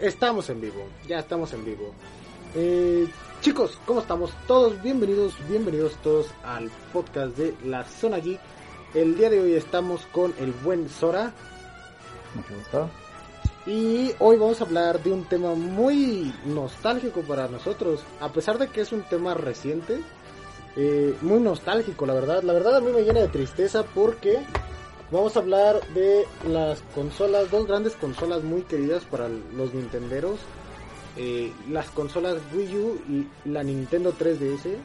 Estamos en vivo, ya estamos en vivo. Eh, chicos, ¿cómo estamos? Todos bienvenidos, bienvenidos todos al podcast de La Zona Geek. El día de hoy estamos con el buen Sora. Mucho gusto. Y hoy vamos a hablar de un tema muy nostálgico para nosotros, a pesar de que es un tema reciente, eh, muy nostálgico, la verdad. La verdad a mí me llena de tristeza porque vamos a hablar de las consolas, dos grandes consolas muy queridas para los nintenderos, eh, las consolas Wii U y la Nintendo 3DS,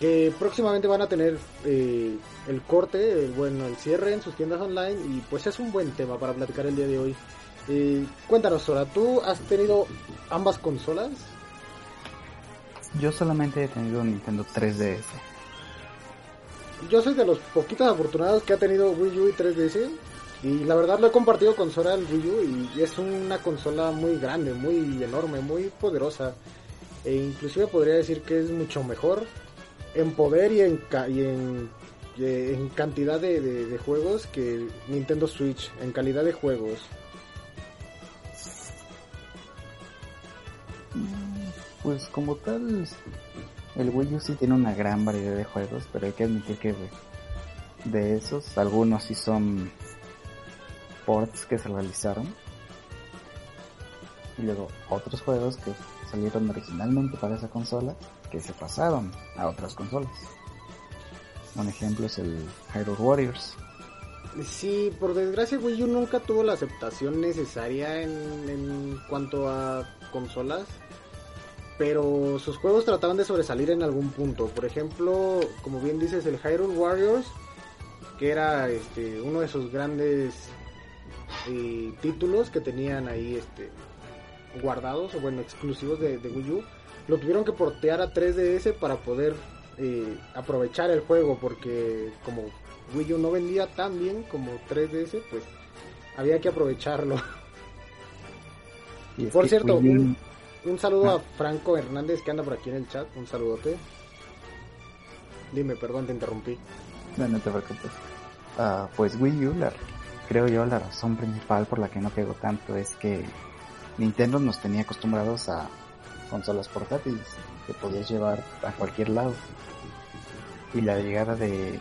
que próximamente van a tener eh, el corte, el, bueno, el cierre en sus tiendas online y pues es un buen tema para platicar el día de hoy. Eh, cuéntanos, Sora, ¿tú has tenido ambas consolas? Yo solamente he tenido Nintendo 3DS. Yo soy de los poquitos afortunados que ha tenido Wii U y 3DS. Y la verdad lo he compartido con Sora el Wii U y es una consola muy grande, muy enorme, muy poderosa. E inclusive podría decir que es mucho mejor en poder y en, y en, cantidad de juegos que Nintendo Switch, en calidad de juegos. Pues como tal, el Wii U sí tiene una gran variedad de juegos, pero hay que admitir que de esos, algunos sí son ports que se realizaron. Y luego otros juegos que salieron originalmente para esa consola, que se pasaron a otras consolas. Un ejemplo es el Hyrule Warriors. Sí, por desgracia Wii U nunca tuvo la aceptación necesaria en, en cuanto a consolas pero sus juegos trataban de sobresalir en algún punto. Por ejemplo, como bien dices, el Hyrule Warriors, que era este, uno de sus grandes eh, títulos que tenían ahí este, guardados, o bueno, exclusivos de, de, Wii U, lo tuvieron que portear a 3DS para poder eh, aprovechar el juego, porque como Wii U no vendía tan bien como 3DS, pues había que aprovecharlo. Y Por cierto, un, un saludo a Franco Hernández que anda por aquí en el chat. Un saludote. Dime, perdón, te interrumpí. No, no te preocupes. Uh, pues Wii U, la, creo yo, la razón principal por la que no pegó tanto es que Nintendo nos tenía acostumbrados a consolas portátiles que podías llevar a cualquier lado. Y la llegada de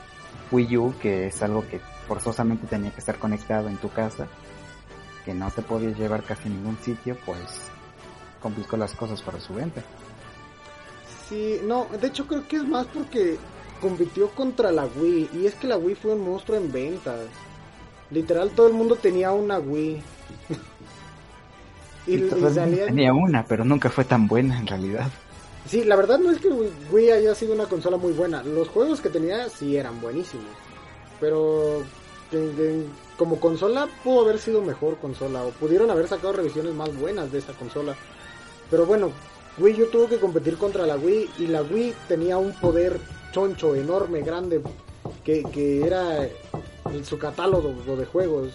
Wii U, que es algo que forzosamente tenía que estar conectado en tu casa, que no te podías llevar casi a ningún sitio, pues complicó las cosas para su venta. Sí, no, de hecho creo que es más porque compitió contra la Wii y es que la Wii fue un monstruo en ventas. Literal todo el mundo tenía una Wii. y, y salía... tenía una, pero nunca fue tan buena en realidad. Sí, la verdad no es que Wii haya sido una consola muy buena. Los juegos que tenía sí eran buenísimos. Pero como consola pudo haber sido mejor consola o pudieron haber sacado revisiones más buenas de esta consola. Pero bueno, Wii U tuvo que competir contra la Wii y la Wii tenía un poder choncho, enorme, grande, que, que era su catálogo de juegos.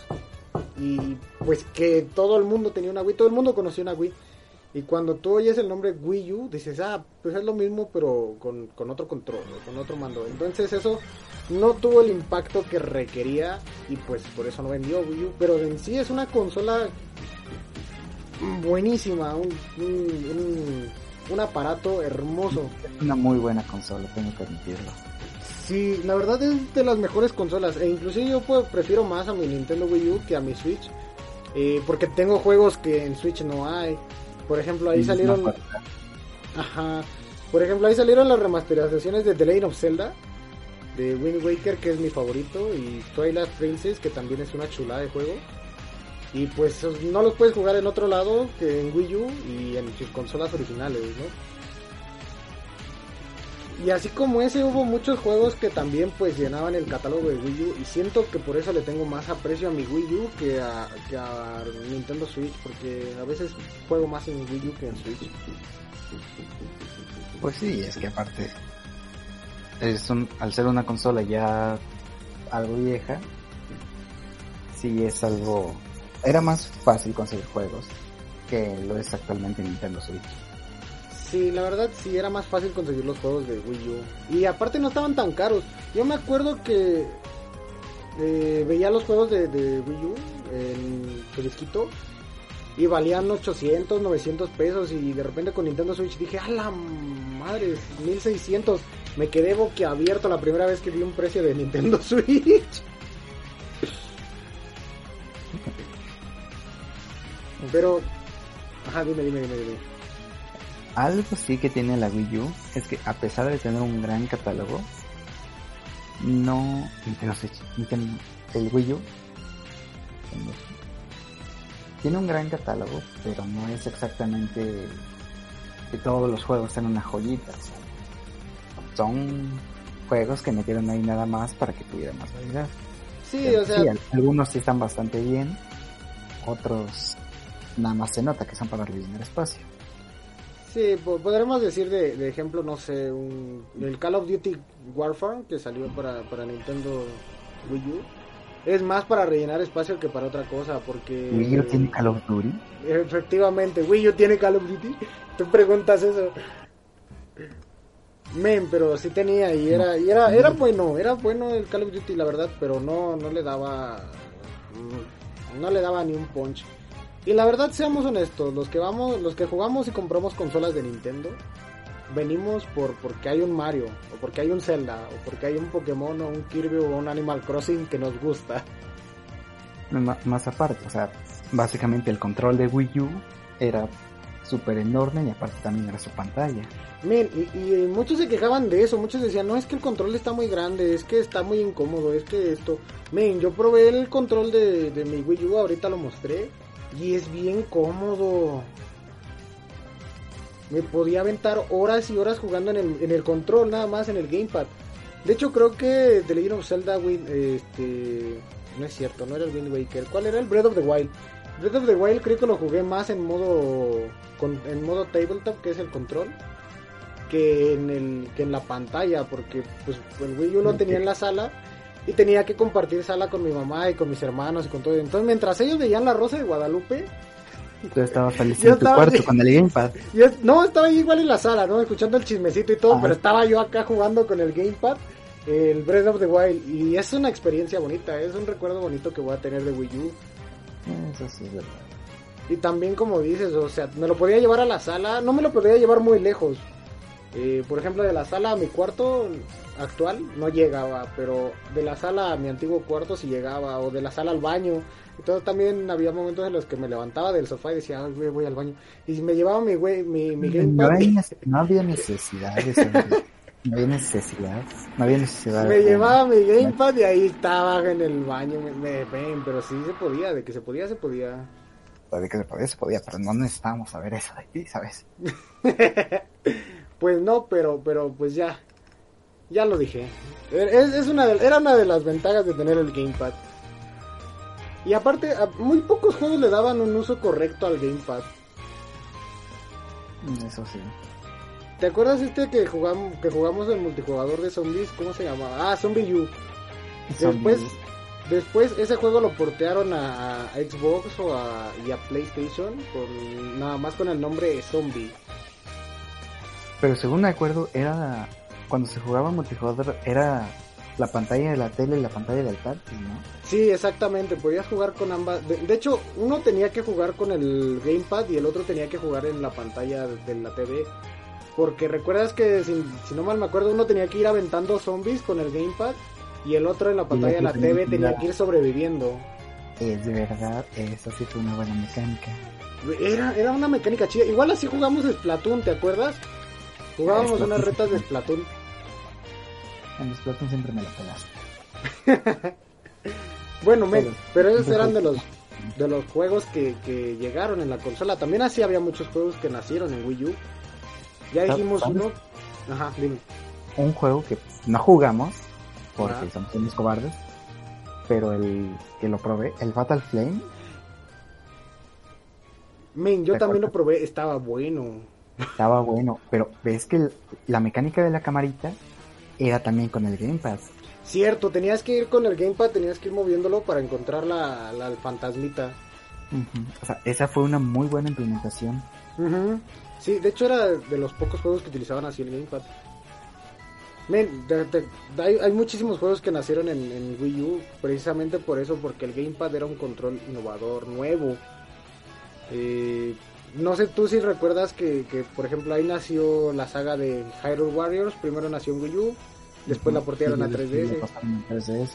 Y pues que todo el mundo tenía una Wii, todo el mundo conocía una Wii. Y cuando tú oyes el nombre Wii U, dices, ah, pues es lo mismo, pero con, con otro control, con otro mando. Entonces eso no tuvo el impacto que requería y pues por eso no vendió Wii U. Pero en sí es una consola buenísima, un, un, un, aparato hermoso. Una muy buena consola, tengo que admitirlo. Sí, la verdad es de las mejores consolas. E inclusive yo pues, prefiero más a mi Nintendo Wii U que a mi Switch. Eh, porque tengo juegos que en Switch no hay. Por ejemplo, ahí salieron... Ajá. Por ejemplo, ahí salieron las remasterizaciones de The Legend of Zelda. De Wind Waker, que es mi favorito. Y Twilight Princess, que también es una chulada de juego. Y pues no los puedes jugar en otro lado que en Wii U y en sus consolas originales, ¿no? Y así como ese hubo muchos juegos que también pues llenaban el catálogo de Wii U y siento que por eso le tengo más aprecio a mi Wii U que a, Nintendo Switch porque a veces juego más en Wii U que en Switch. Pues sí, es que aparte es un, al ser una consola ya algo vieja, sí es algo era más fácil conseguir juegos que lo es actualmente Nintendo Switch. Sí, la verdad sí era más fácil conseguir los juegos de Wii U. Y aparte no estaban tan caros. Yo me acuerdo que eh, veía los juegos de, de, Wii U en su disquito. y valían 800, 900 pesos y de repente con Nintendo Switch dije, a la madre, 1600. Me quedé boquiabierto la primera vez que vi un precio de Nintendo Switch. Pero, ajá, dime, dime, dime, dime. Algo sí que tiene la Wii U es que a pesar de tener un gran catálogo, no Nintendo Switch, Nintendo, el Wii U tiene un gran catálogo, pero no es exactamente que todos los juegos sean una joyita. o sea, son juegos que metieron ahí nada más para que tuviera más variedad. Sí, o sea, Sí, al- algunos sí están bastante bien, otros nada más se nota que son para rellenar espacio. Sí, po- podremos decir de, de ejemplo, no sé, un, el Call of Duty Warfare que salió para, para Nintendo Wii U. Es más para rellenar espacio que para otra cosa, porque... Wii U tiene Call of Duty. Efectivamente, Wii U tiene Call of Duty. Tú preguntas eso. Men, pero sí tenía y era, y era, era bueno, era bueno el Call of Duty, la verdad, pero no, no le daba, no le daba ni un punch. Y la verdad, seamos honestos, los que vamos, los que jugamos y compramos consolas de Nintendo, venimos por porque hay un Mario, o porque hay un Zelda, o porque hay un Pokémon, o un Kirby, o un Animal Crossing que nos gusta. Más aparte, o sea, básicamente el control de Wii U era súper enorme y aparte también era su pantalla. Men, y, y muchos se quejaban de eso, muchos decían, no, es que el control está muy grande, es que está muy incómodo, es que esto... Men, yo probé el control de, de mi Wii U, ahorita lo mostré, y es bien cómodo. Me podía aventar horas y horas jugando en el, en el control, nada más en el gamepad. De hecho, creo que The Legend of Zelda, este... No es cierto, no era el Wind Waker. ¿Cuál era el Breath of the Wild? Breath of the Wild creo que lo jugué más en modo con- en modo tabletop, que es el control, que en el que en la pantalla, porque pues el Wii U lo tenía en la sala y tenía que compartir sala con mi mamá y con mis hermanos y con todo. Entonces, mientras ellos veían La Rosa de Guadalupe, Tú estabas feliz Yo en tu estaba cuarto con el gamepad. yo no estaba ahí igual en la sala, ¿no? Escuchando el chismecito y todo, Ah. pero estaba yo acá jugando con el gamepad el Breath of the Wild y es una experiencia bonita, es un recuerdo bonito que voy a tener de Wii U. Eso sí es verdad. Y también como dices, o sea, me lo podía llevar a la sala, no me lo podía llevar muy lejos. Eh, por ejemplo, de la sala a mi cuarto actual no llegaba, pero de la sala a mi antiguo cuarto sí llegaba, o de la sala al baño. Entonces también había momentos en los que me levantaba del sofá y decía, "Ay, güey, voy al baño. Y me llevaba mi, güey, mi, mi No, gamepad. hay no había necesidad de eso. No había necesidad. No había necesidad. Me llevaba mi gamepad y ahí estaba en el baño. Me, me- ven, pero sí se podía, de que se podía, se podía. De que se podía, se podía, pero no necesitábamos saber eso de ti, ¿sabes? Pues no, pero, pero pues ya. Ya lo dije. Es, es una de- era una de las ventajas de tener el gamepad. Y aparte, a muy pocos juegos le daban un uso correcto al gamepad. Eso sí. ¿Te acuerdas este que jugamos, que jugamos el multijugador de zombies? ¿Cómo se llamaba? Ah, Zombie U. Después, después ese juego lo portearon a, a Xbox o a, y a PlayStation con nada más con el nombre Zombie. Pero según me acuerdo, era. Cuando se jugaba multijugador, era la pantalla de la tele y la pantalla del táctil, ¿no? Sí, exactamente, podías jugar con ambas. De, de hecho, uno tenía que jugar con el gamepad y el otro tenía que jugar en la pantalla de la TV. Porque recuerdas que, si, si no mal me acuerdo, uno tenía que ir aventando zombies con el gamepad y el otro en la pantalla de la tenía TV tenía que ir sobreviviendo. Es de verdad, esa sí fue una buena mecánica. Era, era una mecánica chida. Igual así jugamos Splatoon, ¿te acuerdas? Jugábamos unas retas de Splatoon. En Splatoon siempre me la pelaste. Bueno, men, Pero- esos eran de los de los juegos que, que llegaron en la consola. También así había muchos juegos que nacieron en Wii U. Ya dijimos uno. Ajá, dime. Un juego que no jugamos, porque somos unos cobardes, pero el que lo probé, el Fatal Flame, Men, yo ¿Te también lo probé, estaba bueno. Estaba bueno, pero ves que la mecánica de la camarita era también con el gamepad. Cierto, tenías que ir con el gamepad, tenías que ir moviéndolo para encontrar la, la fantasmita. O sea, esa fue una muy buena implementación. Sí, de hecho era de los pocos juegos que utilizaban así el gamepad. Men, de- de- hay, hay muchísimos juegos que nacieron en, en Wii U precisamente por eso, porque el gamepad era un control innovador, nuevo. Eh, no sé tú si recuerdas que, que, por ejemplo, ahí nació la saga de Hyrule Warriors. Primero nació en Wii U, después la portearon a 3DS. A 3DS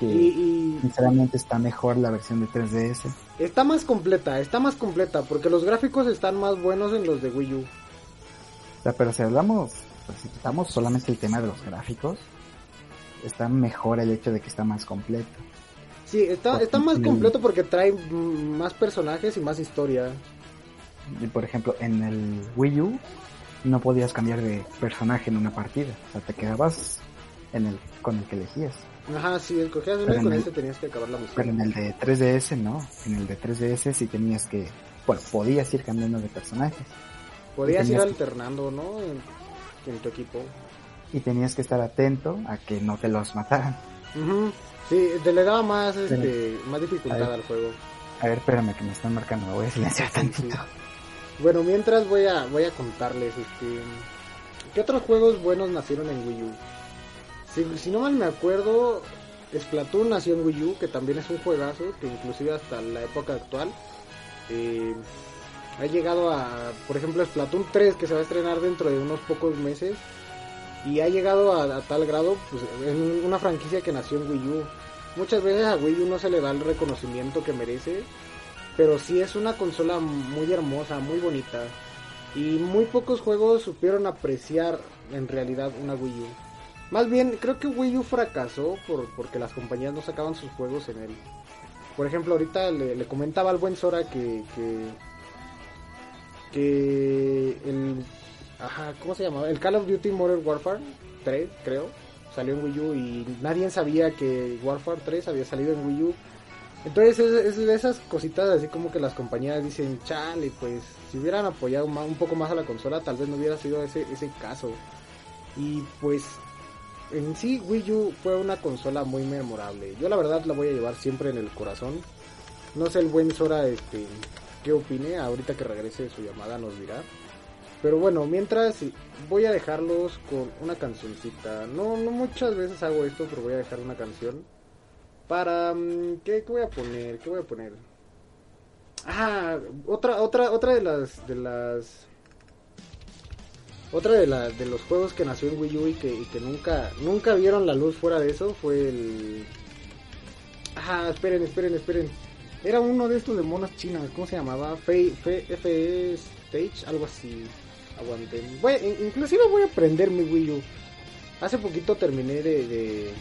que y, sinceramente está mejor la versión de 3DS. Está más completa, está más completa, porque los gráficos están más buenos en los de Wii U. O sea, pero si hablamos, pues si quitamos solamente el tema de los gráficos, está mejor el hecho de que está más completo. Sí, está, está más completo porque trae más personajes y más historia. Por ejemplo, en el Wii U no podías cambiar de personaje en una partida. O sea, te quedabas en el, con el que elegías. Ajá, sí, escogías uno y con ese tenías que acabar la misión. Pero en el de 3DS no. En el de 3DS sí tenías que. Bueno, podías ir cambiando de personajes. Podías ir alternando, ¿no? En, tu equipo. Y tenías que estar atento a que no te los mataran. Sí, te le daba más, este, más dificultad al juego. A ver, espérame que me están marcando, me voy a silenciar tantito. Bueno, mientras voy a, voy a contarles, este, ¿qué otros juegos buenos nacieron en Wii U? Si, no mal me acuerdo, Splatoon nació en Wii U, que también es un juegazo, que inclusive hasta la época actual eh, ha llegado a, por ejemplo, Splatoon 3, que se va a estrenar dentro de unos pocos meses, y ha llegado a, tal grado, pues, en una franquicia que nació en Wii U. Muchas veces a Wii U no se le da el reconocimiento que merece, pero sí es una consola muy hermosa, muy bonita, y muy pocos juegos supieron apreciar en realidad una Wii U. Más bien, creo que Wii U fracasó por, porque las compañías no sacaban sus juegos en él. Por ejemplo, ahorita le, comentaba al buen Sora que, que, que el, ajá, ¿cómo se llamaba? El Call of Duty Modern Warfare 3, creo, salió en Wii U y nadie sabía que Warfare 3 había salido en Wii U. Entonces es, de esas cositas así como que las compañías dicen, chale, pues si hubieran apoyado un poco más a la consola tal vez no hubiera sido ese, ese caso. Y pues en sí Wii U fue una consola muy memorable. Yo la verdad la voy a llevar siempre en el corazón. No sé el buen Sora este qué opine, ahorita que regrese su llamada nos dirá. Pero bueno, mientras voy a dejarlos con una cancioncita. No, no muchas veces hago esto, pero voy a dejar una canción. Para mm, ¿qué, voy a poner? ¿Qué voy a poner? Ah, otra otra otra de las de las otra de, la, de los juegos que nació en Wii U y que, que nunca, nunca vieron la luz fuera de eso fue el... Ah, esperen, esperen, esperen. Era uno de estos de monas chinas, ¿cómo se llamaba? Fe, FE Stage, algo así. Aguanten. Voy, inclusive voy a aprender mi Wii U. Hace poquito terminé de,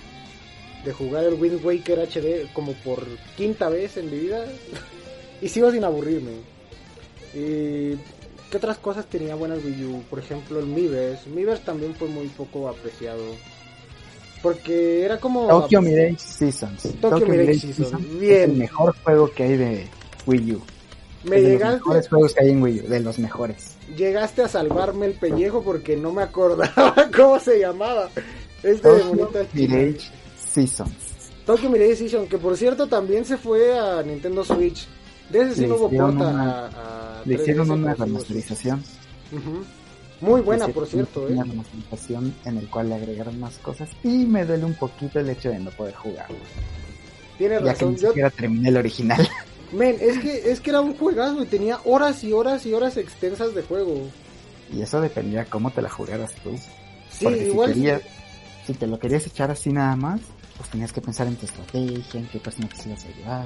de jugar el Wind Waker HD como por quinta vez en mi vida. y sigo sin aburrirme. Y ¿Qué otras cosas tenía buenas Wii U? Por ejemplo, el Miiverse. Miiverse también fue muy poco apreciado. Porque era como... Tokyo Mirage Seasons. Tokyo, Mirage, Seasons. Bien. Es el mejor juego que hay de Wii U. Me de llegaste... los mejores juegos que hay en Wii U, de los mejores. Llegaste a salvarme el pellejo porque no me acordaba cómo se llamaba. Este Tokyo Mirage Seasons. Tokyo Mirage Seasons, que por cierto también se fue a Nintendo Switch. De ese sí no hubo porta a, Le hicieron una remasterización. Muy buena, por cierto. Una ¿eh? remasterización en el cual le agregaron más cosas y me duele un poquito el hecho de no poder jugarlo. Tiene ya razón. Que ni siquiera terminé el original. Men, es que, es que era un juegazo y tenía horas y horas y horas extensas de juego. Y eso dependía cómo te la jugaras tú. Sí, igual. Si, si te lo querías echar así nada más, pues tenías que pensar en tu estrategia, en qué persona te ibas a ayudar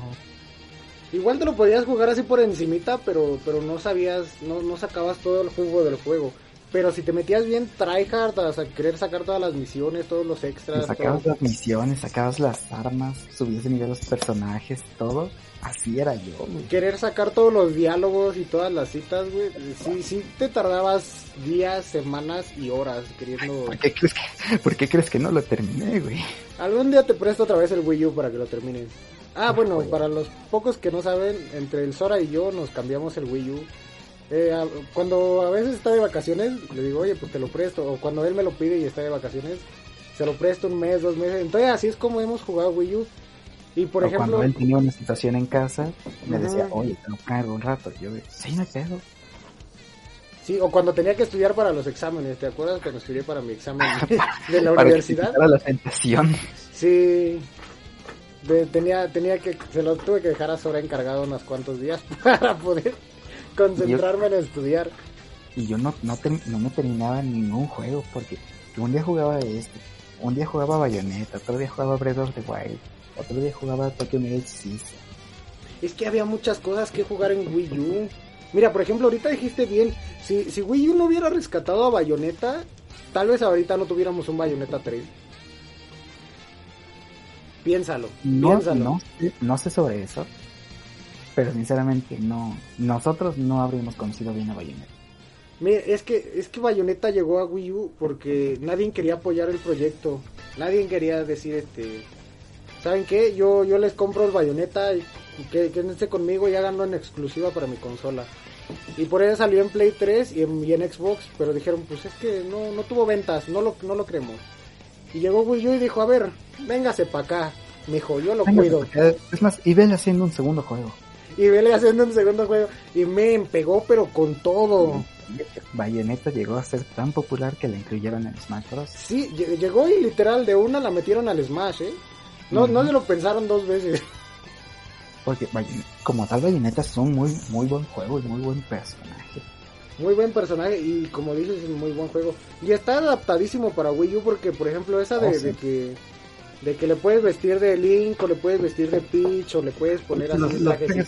Igual te lo podías jugar así por encimita, pero, pero no sabías, no, no sacabas todo el jugo del juego. Pero si te metías bien tryhard a querer sacar todas las misiones, todos los extras. Sacabas las misiones, sacabas las armas, subías de nivel los personajes, todo. Así era yo, güey. Querer sacar todos los diálogos y todas las citas, güey. Sí, sí te tardabas días, semanas y horas queriendo... ¿Por qué crees que, ¿por qué crees que no lo terminé, güey? Algún día te presto otra vez el Wii U para que lo termines. Ah, bueno, para los pocos que no saben, entre el Sora y yo nos cambiamos el Wii U. Eh, cuando a veces está de vacaciones, le digo, oye, pues te lo presto. O cuando él me lo pide y está de vacaciones, se lo presto un mes, dos meses. Entonces así es como hemos jugado Wii U. Y por ejemplo... Cuando él tenía una situación en casa, me decía, oye, te lo cargo un rato. yo, sí, no pedo. Sí, o cuando tenía que estudiar para los exámenes, ¿te acuerdas cuando estudié para mi examen de la universidad? Para la tentación. Sí, tenía, tenía que, se lo tuve que dejar a Sora encargado unos cuantos días para poder concentrarme en estudiar. Y yo no, no, no me terminaba ningún juego porque un día jugaba este, un día jugaba Bayonetta, otro día jugaba Breath of the Wild, otro día jugaba Tokyo Mirage System. Es que había muchas cosas que jugar en Wii U. Mira, por ejemplo, ahorita dijiste bien, si, si Wii U no hubiera rescatado a Bayonetta, tal vez ahorita no tuviéramos un Bayonetta 3. Piénsalo, No, piénsalo. no, sé- no sé sobre eso, pero sinceramente no, nosotros no habríamos conocido bien a Bayonetta. Es que es que Bayonetta llegó a Wii U porque nadie quería apoyar el proyecto. Nadie quería decir este, ¿saben qué? Yo yo les compro el Bayonetta y que quédense conmigo y háganlo en exclusiva para mi consola. Y por eso salió en Play 3 y en, y en Xbox, pero dijeron, pues es que no no tuvo ventas, no lo no lo creemos. Y llegó Wii U y dijo, "A ver, véngase para acá, mijo, yo lo Venga, cuido." Es más, y vele haciendo un segundo juego. Y vele haciendo un segundo juego y me pegó pero con todo. Bayonetta llegó a ser tan popular que la incluyeron en Smash Bros. Sí, lle- llegó y literal de una la metieron al Smash, ¿eh? No, no se lo pensaron dos veces. Porque como tal Bayonetta es un muy, muy buen juego y muy buen personaje. Muy buen personaje y como dices, es un muy buen juego. Y está adaptadísimo para Wii U porque, por ejemplo, esa de, Oh, sí. de que de que le puedes vestir de Link o le puedes vestir de Peach o le puedes poner así Los, los trajes.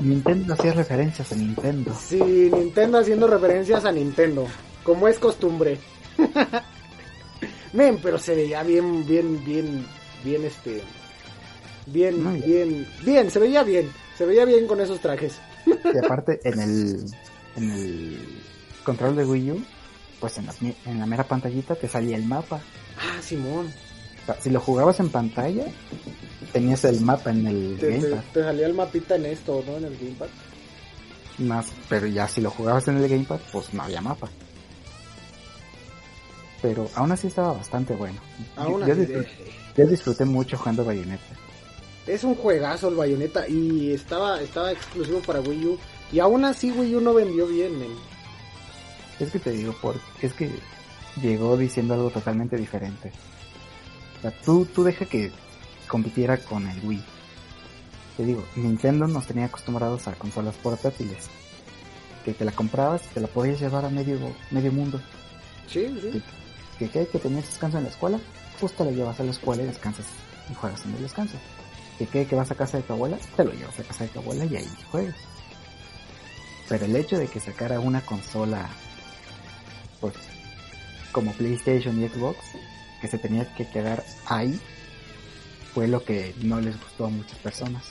Nintendo hacía referencias a Nintendo. Sí, Nintendo haciendo referencias a Nintendo, como es costumbre. Men, pero se veía bien, bien, bien, bien este... Bien, bien, bien, se veía bien, se veía bien con esos trajes. Y aparte, en el, en el control de Wii U, pues en la, en la mera pantallita te salía el mapa. Ah, Simón, si lo jugabas en pantalla, tenías el mapa en el te, Gamepad. te salía el mapita en esto, ¿no? En el Gamepad. Más, pero ya si lo jugabas en el Gamepad, pues no había mapa. Pero aún así estaba bastante bueno. Aún yo, disfruté, yo disfruté mucho jugando Bayonetta. es un juegazo el Bayonetta y estaba, estaba exclusivo para Wii U. Y aún así Wii U no vendió bien, men. Es que te digo, por, es que llegó diciendo algo totalmente diferente. O sea, tú, tú deja que compitiera con el Wii. Te digo, Nintendo nos tenía acostumbrados a consolas portátiles. Que te la comprabas y te la podías llevar a medio, medio mundo. Sí, sí. Que, que, que tenías descanso en la escuela, pues te la llevas a la escuela y descansas y juegas en el descanso. Que, que, que vas a casa de tu abuela, te lo llevas a casa de tu abuela y ahí juegas. Pero el hecho de que sacara una consola, pues, como PlayStation y Xbox, que se tenía que quedar ahí, fue lo que no les gustó a muchas personas.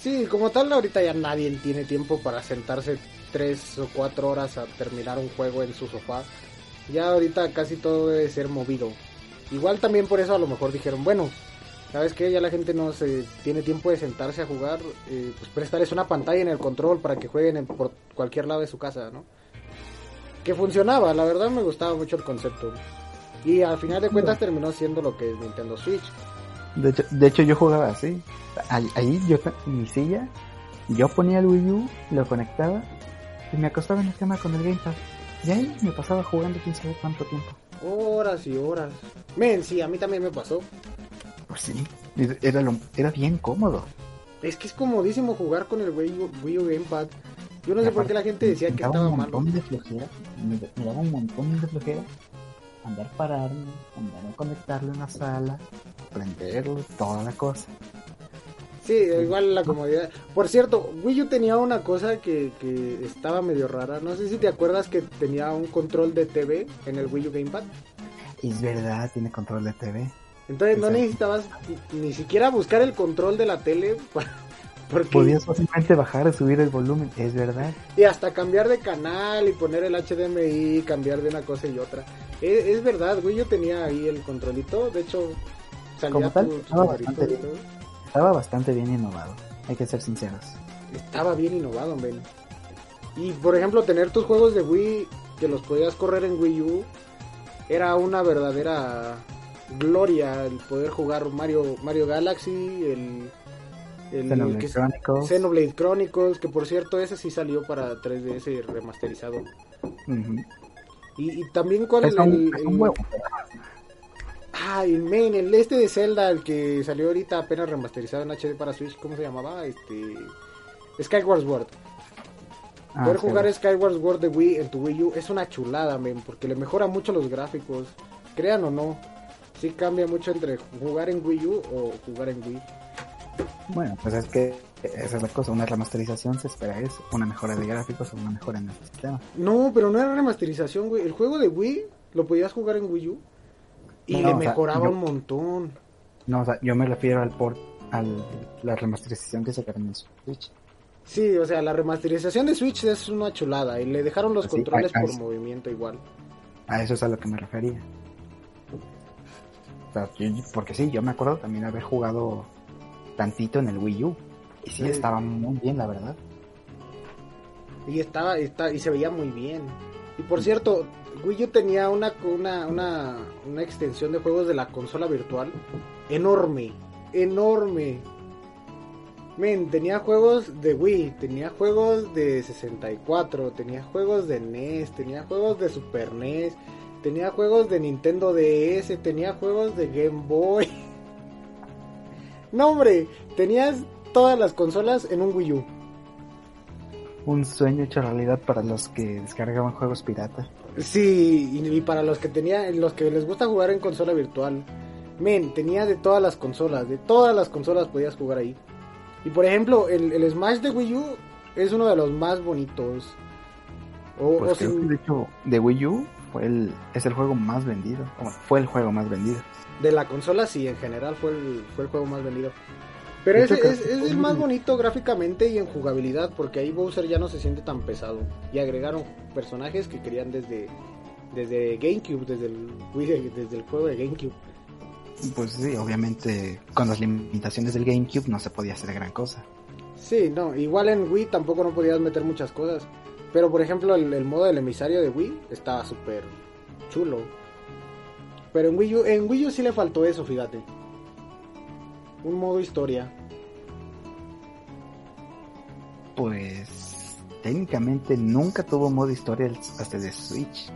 Sí, como tal, ahorita ya nadie tiene tiempo para sentarse tres o cuatro horas a terminar un juego en su sofá. Ya ahorita casi todo debe ser movido. Igual también por eso a lo mejor dijeron, bueno, ¿sabes qué? Ya la gente no se tiene tiempo de sentarse a jugar, eh, pues prestarles una pantalla en el control para que jueguen en- por cualquier lado de su casa, ¿no? Que funcionaba, la verdad me gustaba mucho el concepto. Y al final de cuentas terminó siendo lo que es Nintendo Switch. De hecho, de hecho yo jugaba así. Ahí, ahí yo, en mi silla, yo ponía el Wii U, lo conectaba y me acostaba en la cama con el Gamepad. Y ahí me pasaba jugando quién sabe cuánto tiempo. Horas y horas. Men, sí, a mí también me pasó. Pues sí, era, lo, era bien cómodo. Es que es comodísimo jugar con el Wii U, Wii U Gamepad. Yo no sé por qué la gente decía me que daba estaba malo. montón de flojera, me, me daba un montón de flojera andar pararme, andar a conectarlo en la sala, prenderlo, toda la cosa. Sí, igual la comodidad. Por cierto, Wii U tenía una cosa que, que estaba medio rara. No sé si te acuerdas que tenía un control de TV en el Wii U Gamepad. Es verdad, tiene control de TV. Entonces no necesitabas ni siquiera buscar el control de la tele para- porque Podías fácilmente bajar y subir el volumen, es verdad. y hasta cambiar de canal y poner el HDMI, cambiar de una cosa y otra. Es, es verdad, Wii U tenía ahí el controlito. De hecho, salía Como tal, tu- tu estaba bastante todo. Estaba bastante bien innovado, hay que ser sinceros. estaba bien innovado, men. Y por ejemplo, tener tus juegos de Wii que los podías correr en Wii U era una verdadera gloria el poder jugar Mario Mario Galaxy, el el Xenoblade que- Chronicles. Xenoblade Chronicles, que por cierto ese sí salió para 3DS remasterizado. Y, y también cuál Es el, un, el- un el-. Ah, el main, el este de Zelda, el que salió ahorita apenas remasterizado en HD para Switch, ¿cómo se llamaba? Este Skyward Sword. Ah, Poder sí, jugar Skyward Sword de Wii en tu Wii U es una chulada, men, porque le mejora mucho los gráficos. Crean o no, sí cambia mucho entre jugar en Wii U o jugar en Wii. Bueno, pues es que esa es la cosa. Una remasterización se espera eso. Una mejora de gráficos o una mejora en el sistema. No, pero no era remasterización, güey. El juego de Wii lo podías jugar en Wii U y No, le sea, mejoraba yo- un montón. No, o sea, yo me refiero al port, a la remasterización que sacaron en Switch. Sí, o sea, la remasterización de Switch es una chulada y le dejaron los Sí, controles a- a por eso. movimiento igual. A eso es a lo que me refería. O sea, porque sí, yo me acuerdo también haber jugado tantito en el Wii U. Y sí, Sí. estaba muy bien, la verdad. Y estaba, y se veía muy bien. Y por cierto, Wii U tenía una, una, una, una extensión de juegos de la consola virtual enorme, enorme. Men, tenía juegos de Wii, tenía juegos de 64, tenía juegos de NES, tenía juegos de Super NES, tenía juegos de Nintendo DS, tenía juegos de Game Boy. No, hombre, tenías todas las consolas en un Wii U. Un sueño hecho realidad para los que descargaban juegos pirata. Sí, y, para los que tenía, los que les gusta jugar en consola virtual, men, tenía de todas las consolas, de todas las consolas podías jugar ahí. Y por ejemplo, el, el Smash de Wii U es uno de los más bonitos. O, Pues o creo sin- que de hecho de Wii U fue el, es el juego más vendido. Fue el juego más vendido. de la consola sí, en general fue el, fue el juego más vendido. Pero es, es, es el más bonito gráficamente y en jugabilidad, porque ahí Bowser ya no se siente tan pesado. Y agregaron personajes que querían desde, desde GameCube, desde el, Wii- desde el juego de GameCube. Pues sí, obviamente con las limitaciones del GameCube no se podía hacer gran cosa. Sí, no, igual en Wii tampoco no podías meter muchas cosas. Pero por ejemplo, el, el modo del emisario de Wii estaba súper chulo. Pero en Wii U, en Wii U sí le faltó eso, fíjate. Un modo historia. Pues técnicamente nunca tuvo modo historia hasta el de Switch.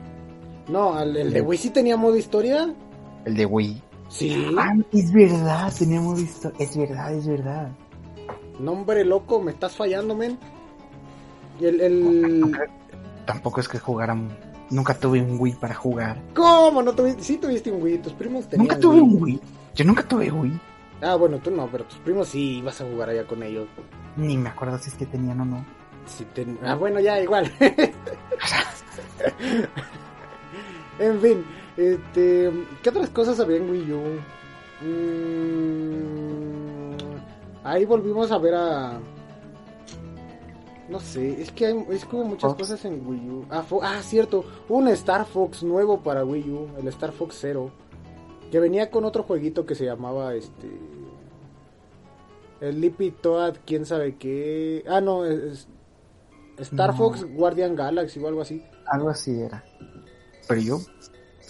No, el de Wii sí tenía modo historia. El de Wii. Sí. Ah, es verdad, tenía modo historia. Es verdad, es verdad. Nombre loco, me estás fallando, men. El, el... Tampoco es que jugaran. Nunca tuve un Wii para jugar. ¿Cómo? ¿No tuviste? Sí tuviste un Wii, tus primos tenían Nunca tuve Wii. un Wii. Yo nunca tuve Wii. Ah, bueno, tú no, pero tus primos sí ibas a jugar allá con ellos. Ni me acuerdo si es que tenían o no. Ten- Ah, bueno, ya, igual. en fin, este, ¿qué otras cosas había en Wii U? Mm, ahí volvimos a ver a... No sé, es que hay, es como muchas Fox. cosas en Wii U. Ah, Fo- ah, cierto, un Star Fox nuevo para Wii U, el Star Fox Zero, que venía con otro jueguito que se llamaba, este... El Lippy Toad, quién sabe qué... Ah, no, es... Star No. Fox Guardian Galaxy o algo así. Algo así era. Pero yo.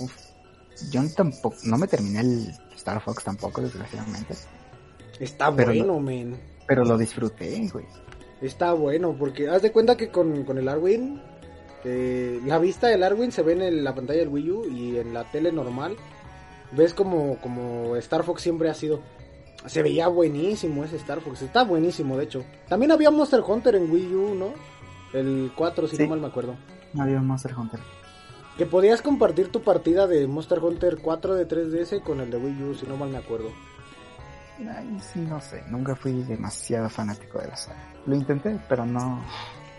uf, yo tampoco. No me terminé el Star Fox tampoco, desgraciadamente. Está Pero bueno, men. Pero lo disfruté, güey. Está bueno, porque haz de cuenta que con, con el Arwin, eh, la vista del Arwin se ve en el- la pantalla del Wii U y en la tele normal. Ves como, como Star Fox siempre ha sido. Se veía buenísimo ese Star Fox. Está buenísimo, de hecho. También había Monster Hunter en Wii U, ¿no? El 4, si Sí. no mal me acuerdo. No había Monster Hunter. Que podías compartir tu partida de Monster Hunter 4 de 3DS con el de Wii U, si no mal me acuerdo. Ay, sí, no sé. Nunca fui demasiado fanático de la saga. Lo intenté, pero no.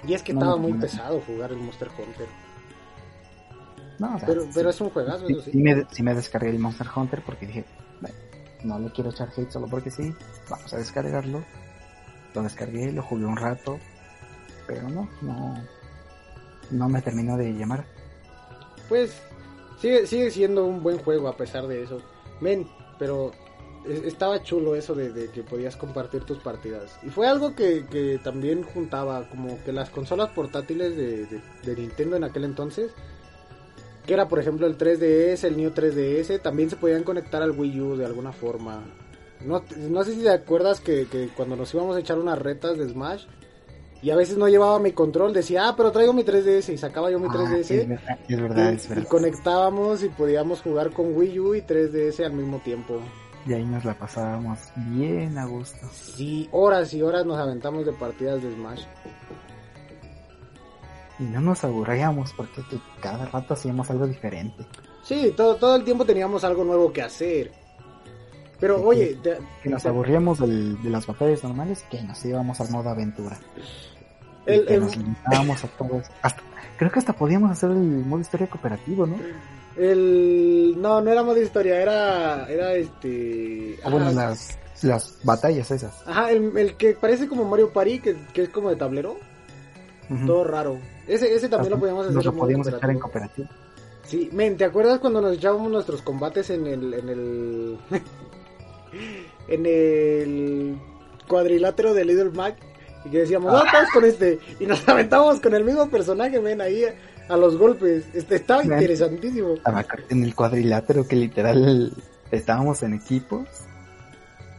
Y es que No, estaba muy pesado jugar el Monster Hunter. No, o sea, Pero, sí- pero es un juegazo, sí, eso sí. sí me, descargué el Monster Hunter porque dije, "Bueno, no le quiero echar hate solo porque sí. Vamos a descargarlo. Lo descargué, lo jugué un rato. Pero no, no. No me terminó de llamar. Pues sigue, sigue siendo un buen juego a pesar de eso. Men, pero estaba chulo eso de, de que podías compartir tus partidas. Y fue algo que, que también juntaba como que las consolas portátiles de, de- de Nintendo en aquel entonces. Que era por ejemplo el 3DS, el New 3DS, también se podían conectar al Wii U de alguna forma. No, no sé si te acuerdas que, que cuando nos íbamos a echar unas retas de Smash y a veces no llevaba mi control, decía, ah, pero traigo mi 3DS y sacaba yo mi Ah, 3DS. sí, es verdad, es verdad, Y- es y, verdad. conectábamos y podíamos jugar con Wii U y 3DS al mismo tiempo. Y ahí nos la pasábamos bien a gusto. Sí, horas y horas nos aventamos de partidas de Smash. y no nos aburríamos porque cada rato hacíamos algo diferente. Sí, todo, todo el tiempo teníamos algo nuevo que hacer. Pero oye, que, nos aburríamos de las batallas normales, que nos íbamos al modo aventura. El, que nos limitábamos a todos. Hasta, creo que hasta podíamos hacer el modo historia cooperativo, ¿no? El no, no era modo historia, era era este ah, bueno, las las batallas esas. Ajá, el, el que parece como Mario Party, que, que es como de tablero. Todo raro. Ese, ese también lo podíamos hacer. Nos lo podíamos hacer en cooperativo. Sí, men, ¿te acuerdas cuando nos echábamos nuestros combates en el en el en el cuadrilátero de Little Mac y que decíamos, vamos ah. con este y nos aventábamos con el mismo personaje, men, ahí a los golpes. Este estaba interesantísimo. En el cuadrilátero que literal estábamos en equipos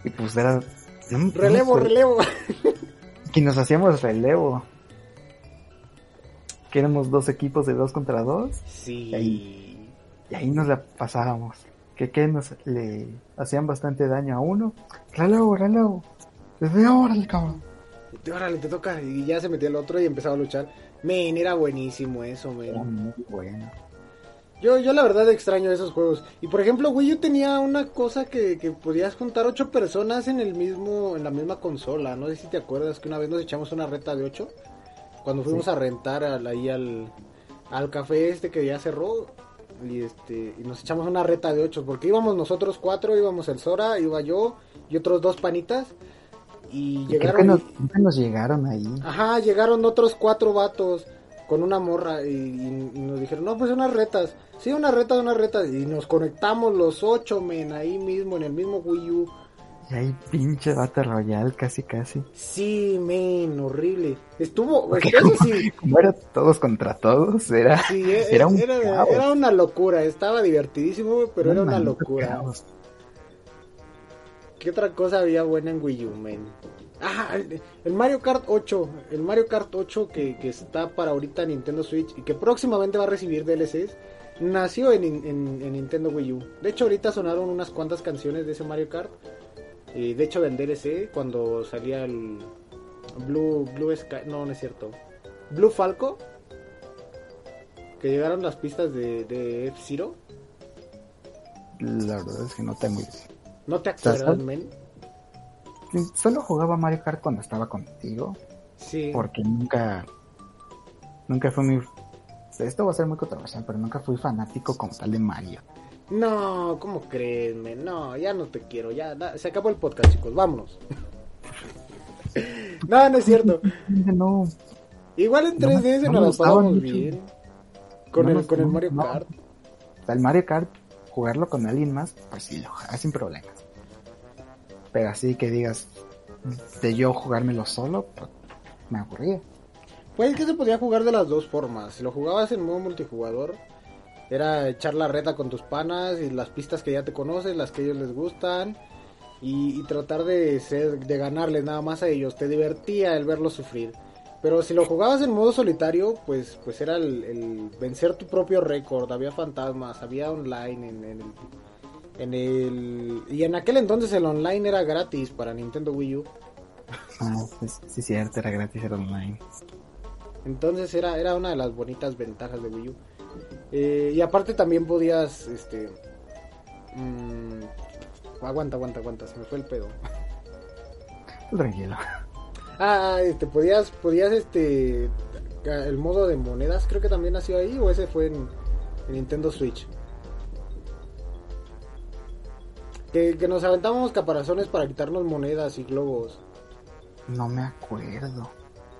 y pues era relevo, relevo. Y nos hacíamos relevo que éramos dos equipos de dos contra dos. Sí. Y ahí, nos la pasábamos. Que, que nos le hacían bastante daño a uno. Relevo, relevo. Desde órale, cabrón. Órale, te toca. Y ya se metió el otro y empezaba a luchar. Men, era buenísimo eso, men. muy bueno. Yo, yo la verdad extraño esos juegos. Y por ejemplo, güey, yo tenía una cosa que, que podías juntar ocho personas en el mismo, en la misma consola. No sé si te acuerdas que una vez nos echamos una reta de ocho. Cuando fuimos a rentar ahí al, al café este que ya cerró. Y este y nos echamos una reta de ocho. Porque íbamos nosotros cuatro, íbamos el Sora, iba yo y otros dos panitas. Y, llegaron. Nos, nos llegaron ahí. Ajá, llegaron otros cuatro vatos con una morra y, nos dijeron, no, pues unas retas. Sí, una reta, una reta. Y nos conectamos los ocho, men, ahí mismo, en el mismo Wii U. Y ahí pinche Battle Royale, casi, casi. Sí, men, horrible. Estuvo, como, era todos contra todos, era, e, era, un era, una locura. Estaba divertidísimo, pero era una locura. ¿Qué otra cosa había buena en Wii U, men? Ah, el Mario Kart 8. El Mario Kart 8 que, que está para ahorita en Nintendo Switch y que próximamente va a recibir DLCs. Nació en, en, en Nintendo Wii U. De hecho, ahorita sonaron unas cuantas canciones de ese Mario Kart de hecho, del DLC, cuando salía el Blue, Blue Sky, no, no es cierto. Blue Falco, que llegaron las pistas de, de F-Zero. La verdad es que no tengo ¿No te acuerdas, men? Solo jugaba Mario Kart cuando estaba contigo. Sí. Porque nunca. Nunca fui muy. Esto va a ser muy controversial, pero nunca fui fanático como tal de Mario. No, ¿cómo crees, No, ya no te quiero, ya, se acabó el podcast, chicos, vámonos. no, no es cierto. No. Igual en 3DS no, nos pasamos bien. Con, el, con el Mario Kart. El Mario Kart, jugarlo con alguien más, pues sí, lo sin problemas. Así que digas, de yo jugármelo solo, pues me aburría. Pues es que se podía jugar de las dos formas. Si lo jugabas en modo multijugador, era echar la reta con tus panas y las pistas que ya te conoces, las que a ellos les gustan. Y, tratar de ser, de ganarles nada más a ellos. Te divertía el verlos sufrir. Pero si lo jugabas en modo solitario, pues, pues era el, vencer tu propio récord. Había fantasmas, había online en, el, en el... Y en aquel entonces el online era gratis para Nintendo Wii U. Ah, pues, sí, cierto, era gratis el online. Entonces era, era una de las bonitas ventajas de Wii U. Eh, y aparte también podías, este... Mmm, aguanta, aguanta, aguanta, se me fue el pedo. Tranquilo. Ah, este, podías, podías, este... El modo de monedas creo que también nació ahí o ese fue en, Nintendo Switch. Que, que, nos aventábamos caparazones para quitarnos monedas y globos. No me acuerdo.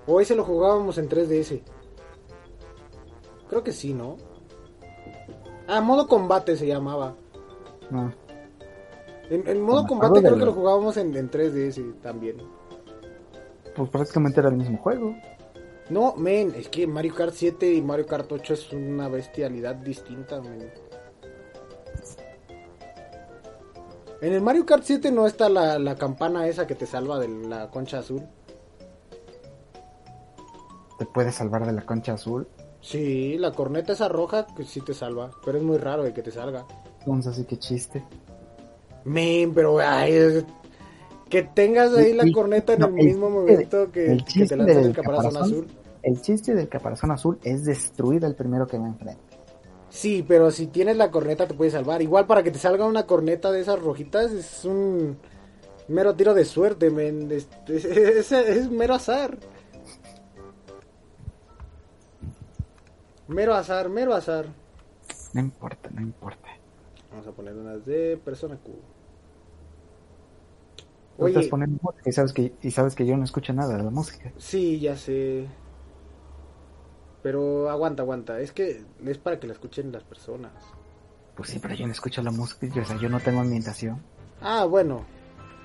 O ese lo jugábamos en 3DS. Creo que sí, ¿no? Ah, modo combate se llamaba. No. En, modo combate creo que lo jugábamos en, 3DS también. Pues prácticamente era el mismo juego. No, men, es que Mario Kart 7 y Mario Kart 8 es una bestialidad distinta, men. En el Mario Kart 7 no está la, la campana esa que te salva de la concha azul. ¿Te puede salvar de la concha azul? Sí, la corneta esa roja que sí te salva, pero es muy raro de que te salga. Entonces, así que chiste. Men, pero ay, que tengas ahí la corneta en el mismo momento que, te lanzas el caparazón, azul. el chiste del caparazón azul es destruir al primero que me enfrente. Sí, pero si tienes la corneta te puede salvar. Igual para que te salga una corneta de esas rojitas es un mero tiro de suerte, men. Es, es- es mero azar. Mero azar, mero azar. No importa, no importa. Vamos a poner unas de persona Q. Tú estás Oye, poniendo música y sabes que, y sabes que yo no escucho nada de la música. sí, ya sé. Pero aguanta, aguanta. Es que es para que la escuchen las personas. Pues sí, pero yo no escucho la música, yo, o sea, yo no tengo ambientación. Ah, bueno.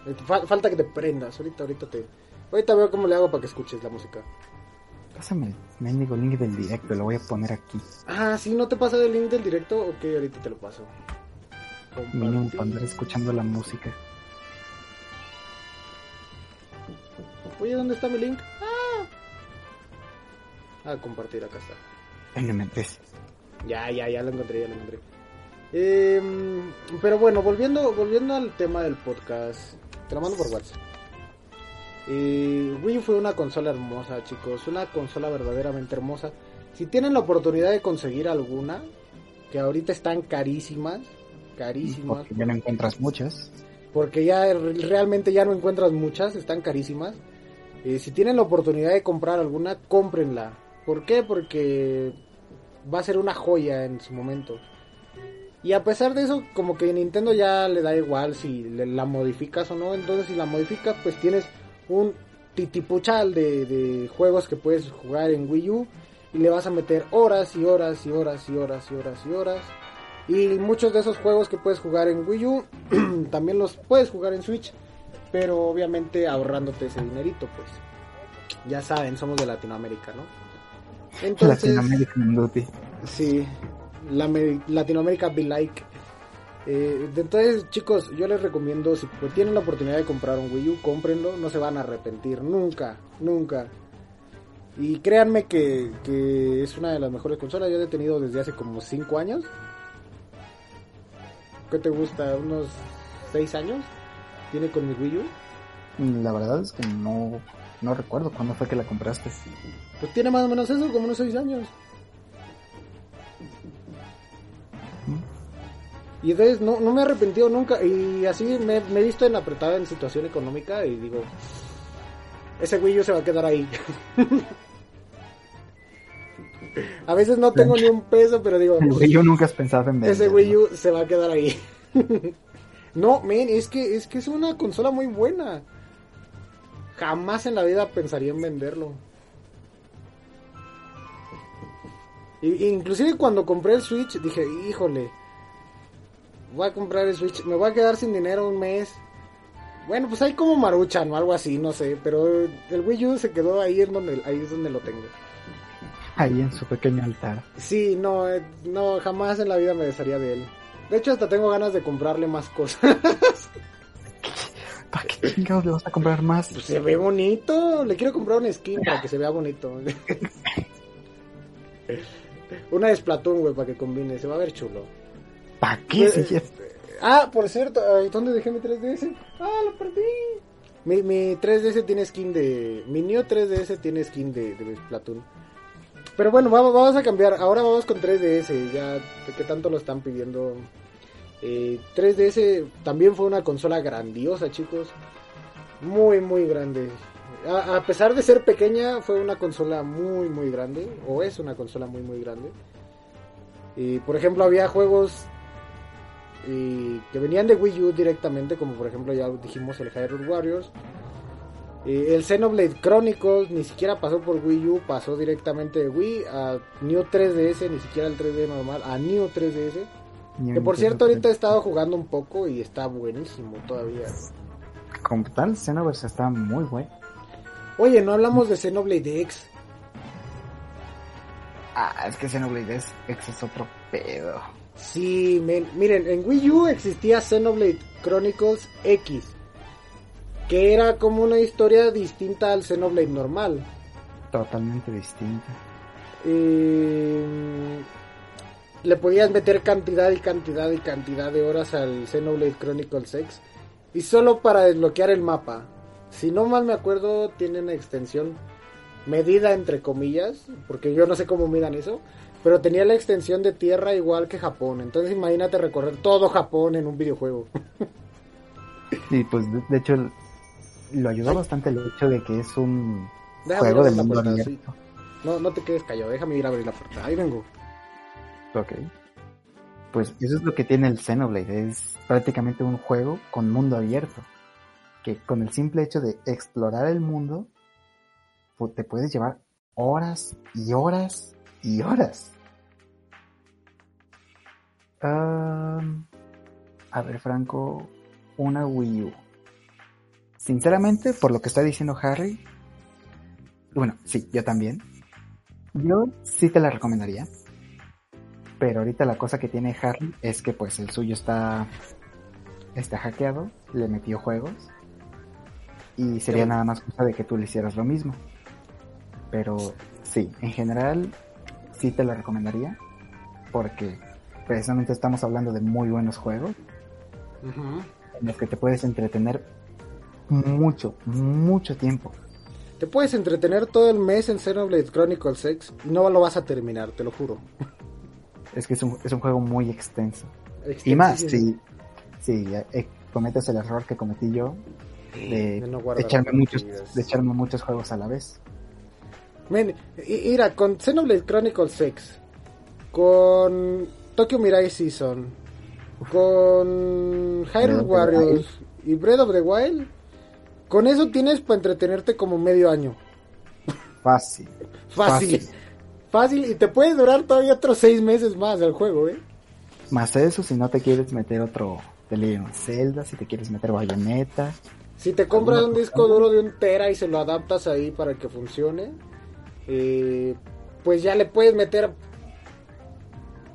Eh, fal- falta que te prendas. Ahorita, ahorita te. Ahorita veo cómo le hago para que escuches la música. Pásame el mendigo link del directo, lo voy a poner aquí. Ah, sí, ¿no te pasa el link del directo? Ok, ahorita te lo paso. Mínimo para andar escuchando la música. Oye, ¿dónde está mi link? Ah. Ah, compartir, acá está. Ay, no me. Ya, ya, ya lo encontré, ya lo encontré. Em, pero bueno, volviendo, volviendo al tema del podcast, te lo mando por WhatsApp. Eh, Wii fue una consola hermosa, chicos, una consola verdaderamente hermosa. Si tienen la oportunidad de conseguir alguna, que ahorita están carísimas, carísimas, Porque ya no encuentras muchas. porque ya re- realmente ya no encuentras muchas, están carísimas. Eh, si tienen la oportunidad de comprar alguna, cómprenla. ¿Por qué? Porque va a ser una joya en su momento. Y a pesar de eso, como que Nintendo ya le da igual si le- la modificas o no. Entonces, si la modificas, pues tienes un titipuchal de, de juegos que puedes jugar en Wii U. Y le vas a meter horas y horas y horas y horas y horas y horas. Y muchos de esos juegos que puedes jugar en Wii U también los puedes jugar en Switch, pero obviamente ahorrándote ese dinerito, pues. Ya saben, somos de Latinoamérica, ¿no? Entonces, Latinoamerican Duty. sí, la Latinoamérica be like. Eh, entonces, chicos, yo les recomiendo, si pues, tienen la oportunidad de comprar un Wii U, cómprenlo, no se van a arrepentir, nunca, nunca. Y créanme que, que es una de las mejores consolas, yo la he tenido desde hace como 5 años. ¿Qué te gusta? ¿Unos 6 años? ¿Tiene con mi Wii U? La verdad es que no, no recuerdo cuándo fue que la compraste. Pues tiene más o menos eso, como unos 6 años. Y entonces no, no me he arrepentido nunca. Y así me, me he visto en apretada en situación económica y digo, ese Wii U se va a quedar ahí. a veces no tengo ni un peso, pero digo, El Wii U nunca has pensado en ese venderlo. Wii U se va a quedar ahí. no, men, es que, es que es una consola muy buena. Jamás en la vida pensaría en venderlo. Y- inclusive cuando compré el Switch dije, híjole, voy a comprar el Switch, me voy a quedar sin dinero un mes. Bueno, pues hay como maruchan o algo así, no sé, pero el Wii U se quedó ahí en donde, ahí es donde lo tengo. Ahí en su pequeño altar. Sí, no, eh, no, jamás en la vida me desharía de él. De hecho, hasta tengo ganas de comprarle más cosas. ¿Para qué chingados le vas a comprar más? Pues se ve bonito. Le quiero comprar un skin para que se vea bonito. Una de Splatoon, güey, para que combine. Se va a ver chulo. ¿Para qué? Si Eh, ya- Ah, por cierto, ay, ¿dónde dejé mi 3DS? Ah, lo perdí. Mi, mi 3DS tiene skin de... Mi Neo 3DS tiene skin de, de Splatoon. Pero bueno, vamos, vamos a cambiar. Ahora vamos con 3DS. Ya de que tanto lo están pidiendo. Eh, 3DS también fue una consola grandiosa, chicos. Muy, muy grande. A, pesar de ser pequeña, fue una consola muy, muy grande. O es una consola muy, muy grande. Y por ejemplo, había juegos eh, que venían de Wii U directamente, como por ejemplo ya dijimos el Hyrule Warriors. Eh, el Xenoblade Chronicles ni siquiera pasó por Wii U, pasó directamente de Wii a New 3DS, ni siquiera el 3D normal, a New 3DS. Que por cierto ahorita he estado jugando un poco y está buenísimo todavía. Como tal, Xenoverse está muy bueno. Oye, no hablamos de Xenoblade X. Ah, es que Xenoblade X X es otro pedo. Sí, men- miren, en Wii U existía Xenoblade Chronicles X, que era como una historia distinta al Xenoblade normal. Totalmente distinta. Eh, le podías meter cantidad y cantidad y cantidad de horas al Xenoblade Chronicles X y solo para desbloquear el mapa. Si no mal me acuerdo, tiene una extensión medida entre comillas, porque yo no sé cómo midan eso, pero tenía la extensión de tierra igual que Japón. Entonces imagínate recorrer todo Japón en un videojuego. Sí, pues de, hecho lo ayudó bastante el hecho de que es un juego de mundo puerta, sí. No, no te quedes callado, déjame ir a abrir la puerta. Ahí vengo. Ok. Pues eso es lo que tiene el Xenoblade, es prácticamente un juego con mundo abierto, que con el simple hecho de explorar el mundo, pu- te puedes llevar horas y horas y horas. A ver, Franco, una Wii U. Sinceramente, por lo que está diciendo Harry, bueno, sí, yo también. Yo sí te la recomendaría. Pero ahorita la cosa que tiene Harry es que pues el suyo está está hackeado, le metió juegos y sería nada más cosa de que tú le hicieras lo mismo. Pero sí, en general sí te lo recomendaría porque precisamente estamos hablando de muy buenos juegos en los que te puedes entretener mucho, mucho tiempo. Te puedes entretener todo el mes en Xenoblade Chronicles X y no lo vas a terminar, te lo juro. Es que es un, es un juego muy extenso. Y más, si, si eh, cometes el error que cometí yo de, De no guardar echarme muchos, de echarme muchos juegos a la vez. Men, mira, con Xenoblade Chronicles X, con Tokyo Mirai Season, con Hyrule Warriors y Breath of the Wild, con eso tienes para entretenerte como medio año. Fácil. Fácil. Fácil. Fácil. y te puede durar todavía otros seis meses más el juego, ¿eh? Más eso, si no te quieres meter otro The Legend of Zelda, si te quieres meter Bayonetta. Si te compras un ¿Alguna disco duro de un tera y se lo adaptas ahí para que funcione, eh, pues ya le puedes meter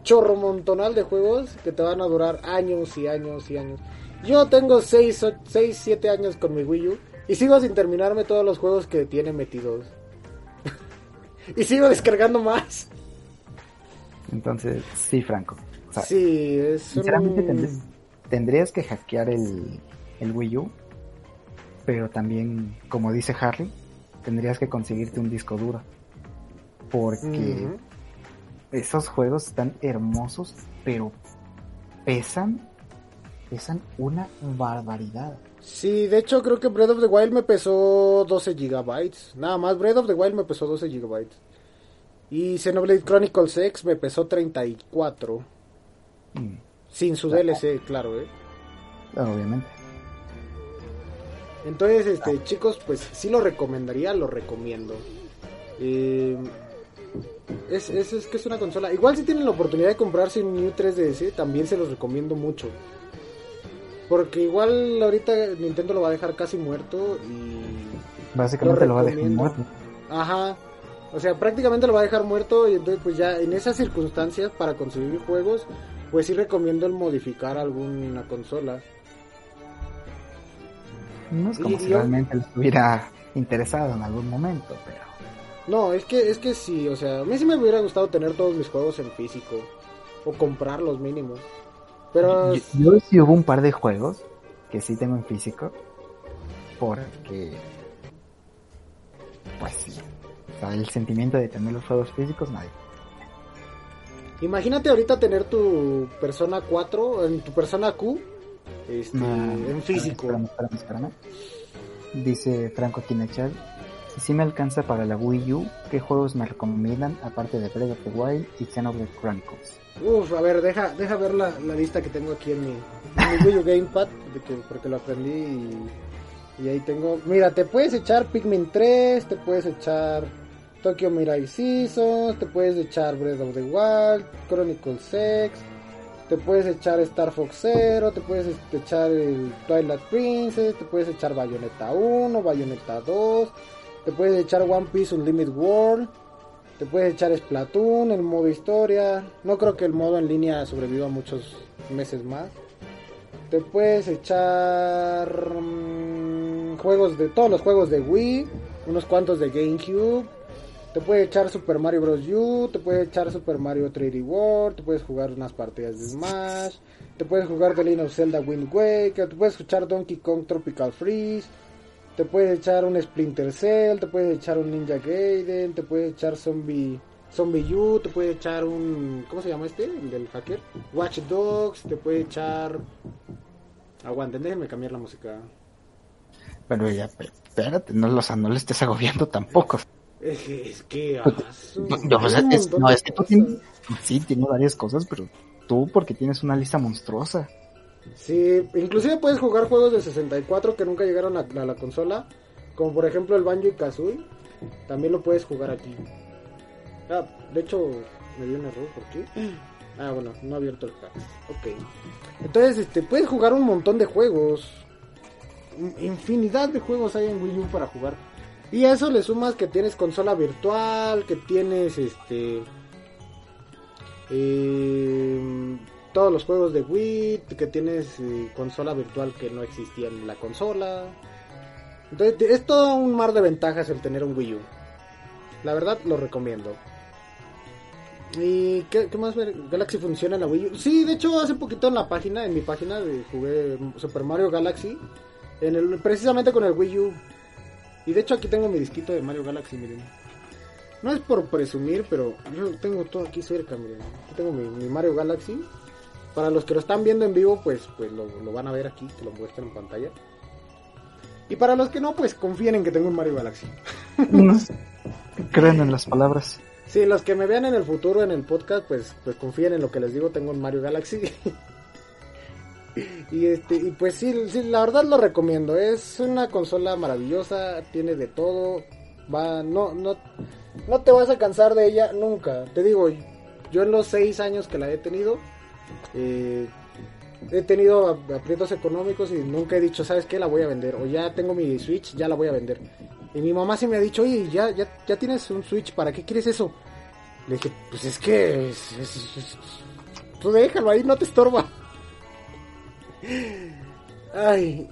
chorro montonal de juegos que te van a durar años y años y años. Yo tengo 6, 6 7 años con mi Wii U y sigo sin terminarme todos los juegos que tiene metidos. Y sigo descargando más. Entonces, sí, Franco. O sea, Sí, es sinceramente un... tendrías, tendrías que hackear el, el Wii U, pero también, como dice Harry, tendrías que conseguirte un disco duro. Porque esos juegos están hermosos, pero pesan, pesan una barbaridad. Sí, de hecho creo que Breath of the Wild me pesó 12 gigabytes. Nada más, Breath of the Wild me pesó 12 gigabytes. Y Xenoblade Chronicles X me pesó 34. Mm, Sin su DLC, claro, ¿eh? obviamente. Entonces, este, chicos, pues sí lo recomendaría, lo recomiendo. Eh, es, es, es que es una consola. Igual si tienen la oportunidad de comprarse un New 3DS, también se los recomiendo mucho. Porque igual ahorita Nintendo lo va a dejar casi muerto y Básicamente lo, va a dejar muerto. Ajá. O sea, prácticamente lo va a dejar muerto y entonces pues ya en esas circunstancias para conseguir juegos, pues sí recomiendo el modificar alguna consola. No es como Y si yo- realmente le estuviera interesado en algún momento, pero No, es que es que sí, o sea, a mí sí me hubiera gustado tener todos mis juegos en físico o comprarlos mínimo. Pero yo, yo sí hubo un par de juegos que sí tengo en físico porque pues sí, o sea, el sentimiento de tener los juegos físicos nadie. imagínate ahorita tener tu Persona 4 en tu Persona Q este, en físico. Espérame, espérame, espérame. Dice Franco Kinechal, si me alcanza para la Wii U, ¿qué juegos me recomiendan aparte de Breath of the Wild y Xenoblade Chronicles? Uf, a ver, deja, deja ver la, la lista que tengo aquí en mi, Wii U Gamepad, de que, porque lo aprendí y, y ahí tengo... Mira, te puedes echar Pikmin 3, te puedes echar Tokyo Mirai Seasons, te puedes echar Breath of the Wild, Chronicles X, te puedes echar Star Fox Zero, te puedes este, echar Twilight Princess, te puedes echar Bayonetta 1, Bayonetta 2, te puedes echar One Piece Unlimited World, te puedes echar Splatoon, el modo historia. No creo que el modo en línea sobreviva muchos meses más. Te puedes echar mm, juegos de todos los juegos de Wii, unos cuantos de GameCube. Te puedes echar Super Mario Bros. U, te puedes echar Super Mario 3D World, te puedes jugar unas partidas de Smash, te puedes jugar The Legend of Zelda Wind Waker, te puedes escuchar Donkey Kong Tropical Freeze, te puedes echar un Splinter Cell, te puedes echar un Ninja Gaiden, te puedes echar Zombie Zombie U, te puedes echar un ¿cómo se llama este? El del hacker. Watch Dogs, te puedes echar Aguanten, déjenme cambiar la música. Pero ya, espérate, no, los, no le estés agobiando tampoco. Es que, es que Pues, No, pues, es- no, es que tú tienes, sí, tiene varias cosas, pero tú porque tienes una lista monstruosa. Sí, inclusive puedes jugar juegos de 64 que nunca llegaron a, a la consola, como por ejemplo el Banjo y Kazooie, también lo puedes jugar aquí. Ah, de hecho, me dio un error, ¿por? Ah, bueno, no ha abierto el pack. Ok. Entonces, este, puedes jugar un montón de juegos. Infinidad de juegos hay en Wii U para jugar. Y a eso le sumas que tienes consola virtual, que tienes este eh, todos los juegos de Wii, que tienes eh, consola virtual que no existía en la consola. Entonces, es todo un mar de ventajas el tener un Wii U. La verdad, lo recomiendo. ¿Y qué, qué más? Galaxy funciona en la Wii U. Sí, de hecho, hace poquito en la página, en mi página, de, jugué Super Mario Galaxy. En el, precisamente con el Wii U. Y de hecho, aquí tengo mi disquito de Mario Galaxy, miren. No es por presumir, pero yo tengo todo aquí cerca, miren. Aquí tengo mi Mario Galaxy. Para los que lo están viendo en vivo, pues, pues lo, lo van a ver aquí, que lo muestran en pantalla. Y para los que no, pues confíen en que tengo un Mario Galaxy. Creen en las palabras. Sí, los que me vean en el futuro en el podcast, pues, pues confíen en lo que les digo, tengo un Mario Galaxy. y este, y pues sí, sí, la verdad lo recomiendo. Es una consola maravillosa, tiene de todo. Va, no, no, no te vas a cansar de ella nunca. Te digo, yo en los seis años que la he tenido, eh, he tenido ap- aprietos económicos y nunca he dicho, ¿sabes qué? La voy a vender. O ya tengo mi Switch, ya la voy a vender. Y mi mamá sí me ha dicho, oye, ya, ya, ya tienes un Switch, ¿para qué quieres eso? Le dije, pues es que... es- tú déjalo ahí, no te estorba. Ay.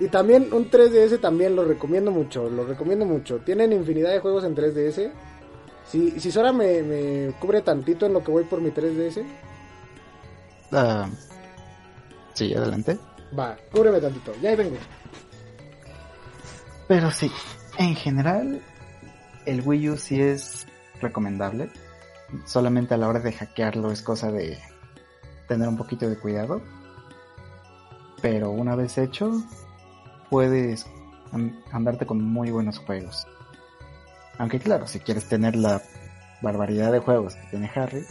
Y también un 3DS también lo recomiendo mucho, lo recomiendo mucho. Tienen infinidad de juegos en 3DS. Si, si Sora me cubre tantito en lo que voy por mi 3DS, Ah, sí, adelante. va, cúbreme tantito, ya ahí vengo. Pero sí, en general, el Wii U sí es recomendable. Solamente a la hora de hackearlo es cosa de tener un poquito de cuidado. Pero una vez hecho, puedes an- andarte con muy buenos juegos. Aunque claro, si quieres tener la barbaridad de juegos que tiene Harry,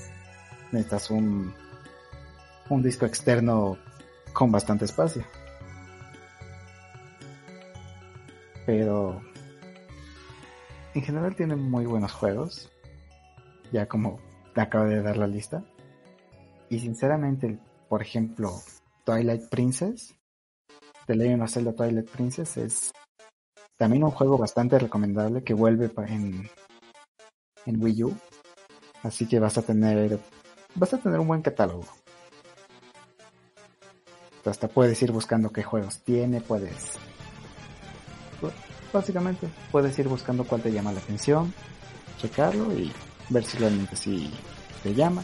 necesitas un, un disco externo con bastante espacio. Pero en general tiene muy buenos juegos. Ya como te acabo de dar la lista. Y sinceramente, por ejemplo, Twilight Princess, The Legend of Zelda Twilight Princess es también un juego bastante recomendable que vuelve en, en Wii U. Así que vas a tener vas a tener un buen catálogo. Hasta puedes ir buscando qué juegos tiene, puedes básicamente puedes ir buscando cuál te llama la atención, checarlo y ver si realmente si te llama.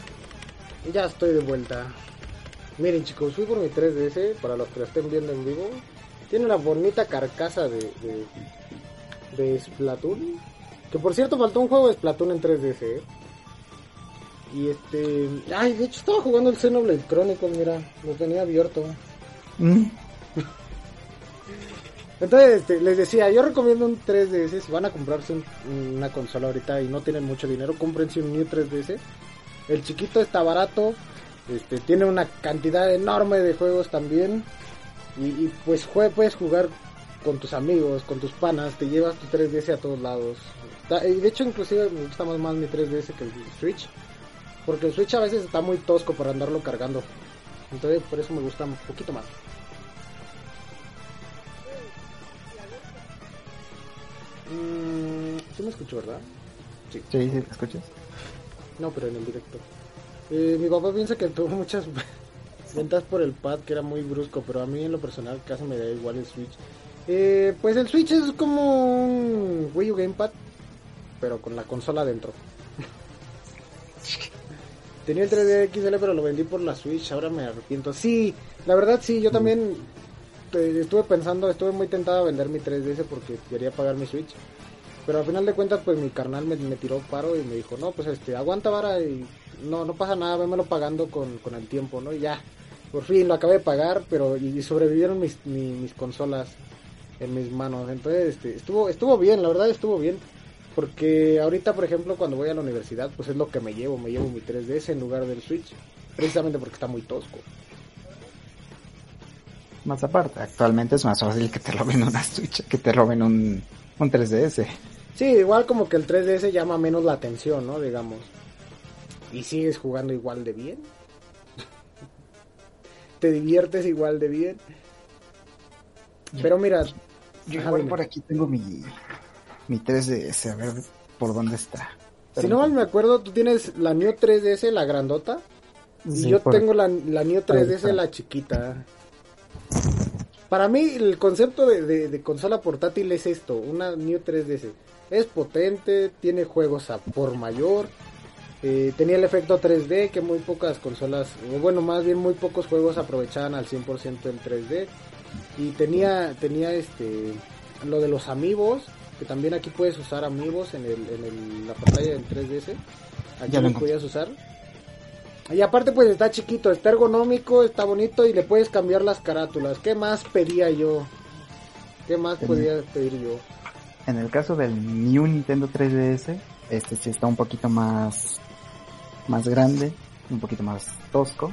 Ya estoy de vuelta. Miren chicos, fui por mi 3DS, para los que lo estén viendo en vivo. Tiene una bonita carcasa de, de, de Splatoon. Que por cierto faltó un juego de Splatoon en 3DS. ¿eh? Y este... Ay, de hecho estaba jugando el Xenoblade Chronicles, mira, lo tenía abierto. Mm, Entonces, este, les decía, yo recomiendo un 3DS. Si van a comprarse un- una consola ahorita y no tienen mucho dinero, cómprense un New 3DS. El chiquito está barato, este, tiene una cantidad enorme de juegos también. Y, pues jue- puedes jugar con tus amigos, con tus panas, te llevas tu 3DS a todos lados. Y de hecho, inclusive me gusta más, más mi 3DS que el Switch. Porque el Switch a veces está muy tosco para andarlo cargando. Entonces, por eso me gusta un poquito más. Mm, ¿Sí me escucho, verdad? Sí, sí, ¿te escuchas? No, pero en el directo. Eh, mi papá piensa que tuvo muchas ventas por el pad, que era muy brusco, pero a mí en lo personal casi me da igual el Switch. Eh, pues el Switch es como un Wii U Gamepad, pero con la consola dentro. Tenía el 3D XL, pero lo vendí por la Switch, ahora me arrepiento. Sí, la verdad sí, yo también eh, estuve pensando, estuve muy tentado a vender mi 3DS porque quería pagar mi Switch. Pero al final de cuentas, pues mi carnal me, me tiró paro y me dijo, no, pues este, aguanta vara y no, no pasa nada, vémelo pagando con, con el tiempo, ¿no? Y ya, por fin lo acabé de pagar, pero y, y sobrevivieron mis, mi- mis consolas en mis manos. Entonces, este, estuvo, estuvo bien, la verdad estuvo bien. Porque ahorita, por ejemplo, cuando voy a la universidad, pues es lo que me llevo, me llevo mi 3DS en lugar del Switch. Precisamente porque está muy tosco. Más aparte, actualmente es más fácil que te roben una Switch que te roben un, un 3DS. Sí, igual como que el 3DS llama menos la atención, ¿no? Digamos. Y sigues jugando igual de bien. Te diviertes igual de bien. Pero mira, Yo igual por aquí tengo mi, mi 3DS, a ver por dónde está. si no mal me acuerdo, tú tienes la New 3DS, la grandota. Y yo por- tengo la, la New 3DS, Ahí está. la chiquita. Para mí, el concepto de, de- de consola portátil es esto: una New 3DS. Es potente, tiene juegos a por mayor. eh, tenía el efecto 3D que muy pocas consolas, o bueno, más bien muy pocos juegos aprovechaban al 100% el 3D. Y tenía, tenía este lo de los amigos, que también aquí puedes usar amigos en, el, en el- la pantalla del 3DS. Aquí Ya lo los encontré. podías usar. Y aparte pues está chiquito, está ergonómico, está bonito y le puedes cambiar las carátulas. ¿Qué más pedía yo? ¿Qué más Ten- podía pedir yo? En el caso del New Nintendo 3DS, este sí está un poquito más, más grande, un poquito más tosco.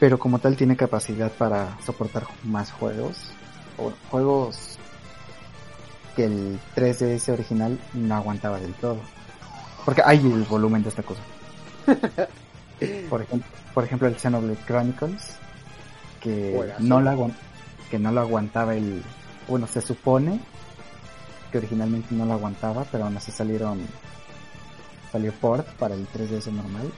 Pero como tal tiene capacidad para soportar más juegos. O juegos que el 3DS original no aguantaba del todo. Porque hay el volumen de esta cosa. por, ejemplo, por ejemplo el Xenoblade Chronicles. Que no, lo que no lo aguantaba el... Bueno, se supone que originalmente no lo aguantaba, pero aún así salieron... Salió port para el 3DS normal.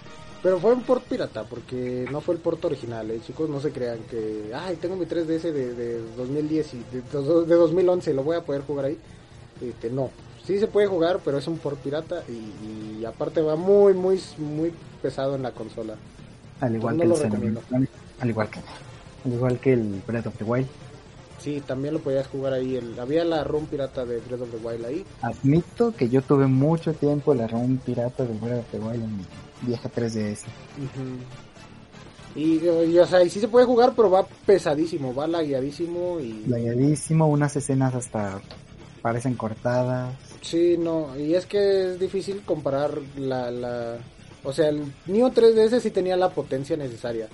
Pero fue un port pirata, porque no fue el port original, ¿eh? chicos, no se crean que, ay, tengo mi 3DS de, de 2010 y de, de 2011, lo voy a poder jugar ahí. Este, no, sí se puede jugar, pero es un port pirata y, y aparte va muy, muy, muy pesado en la consola. Al igual no que el. Chronicles, Al igual que... Al igual que el Breath of the Wild. Sí, también lo podías jugar ahí. El, había la ROM pirata de Breath of the Wild ahí. Admito que yo tuve mucho tiempo la ROM pirata del Breath of the Wild en mi vieja 3DS. Y, y, o sea, y sí se puede jugar, pero va pesadísimo, va lagueadísimo y... Layadísimo, unas escenas hasta parecen cortadas. Sí, no, y es que es difícil comparar la... la... O sea, el Neo 3DS sí tenía la potencia necesaria,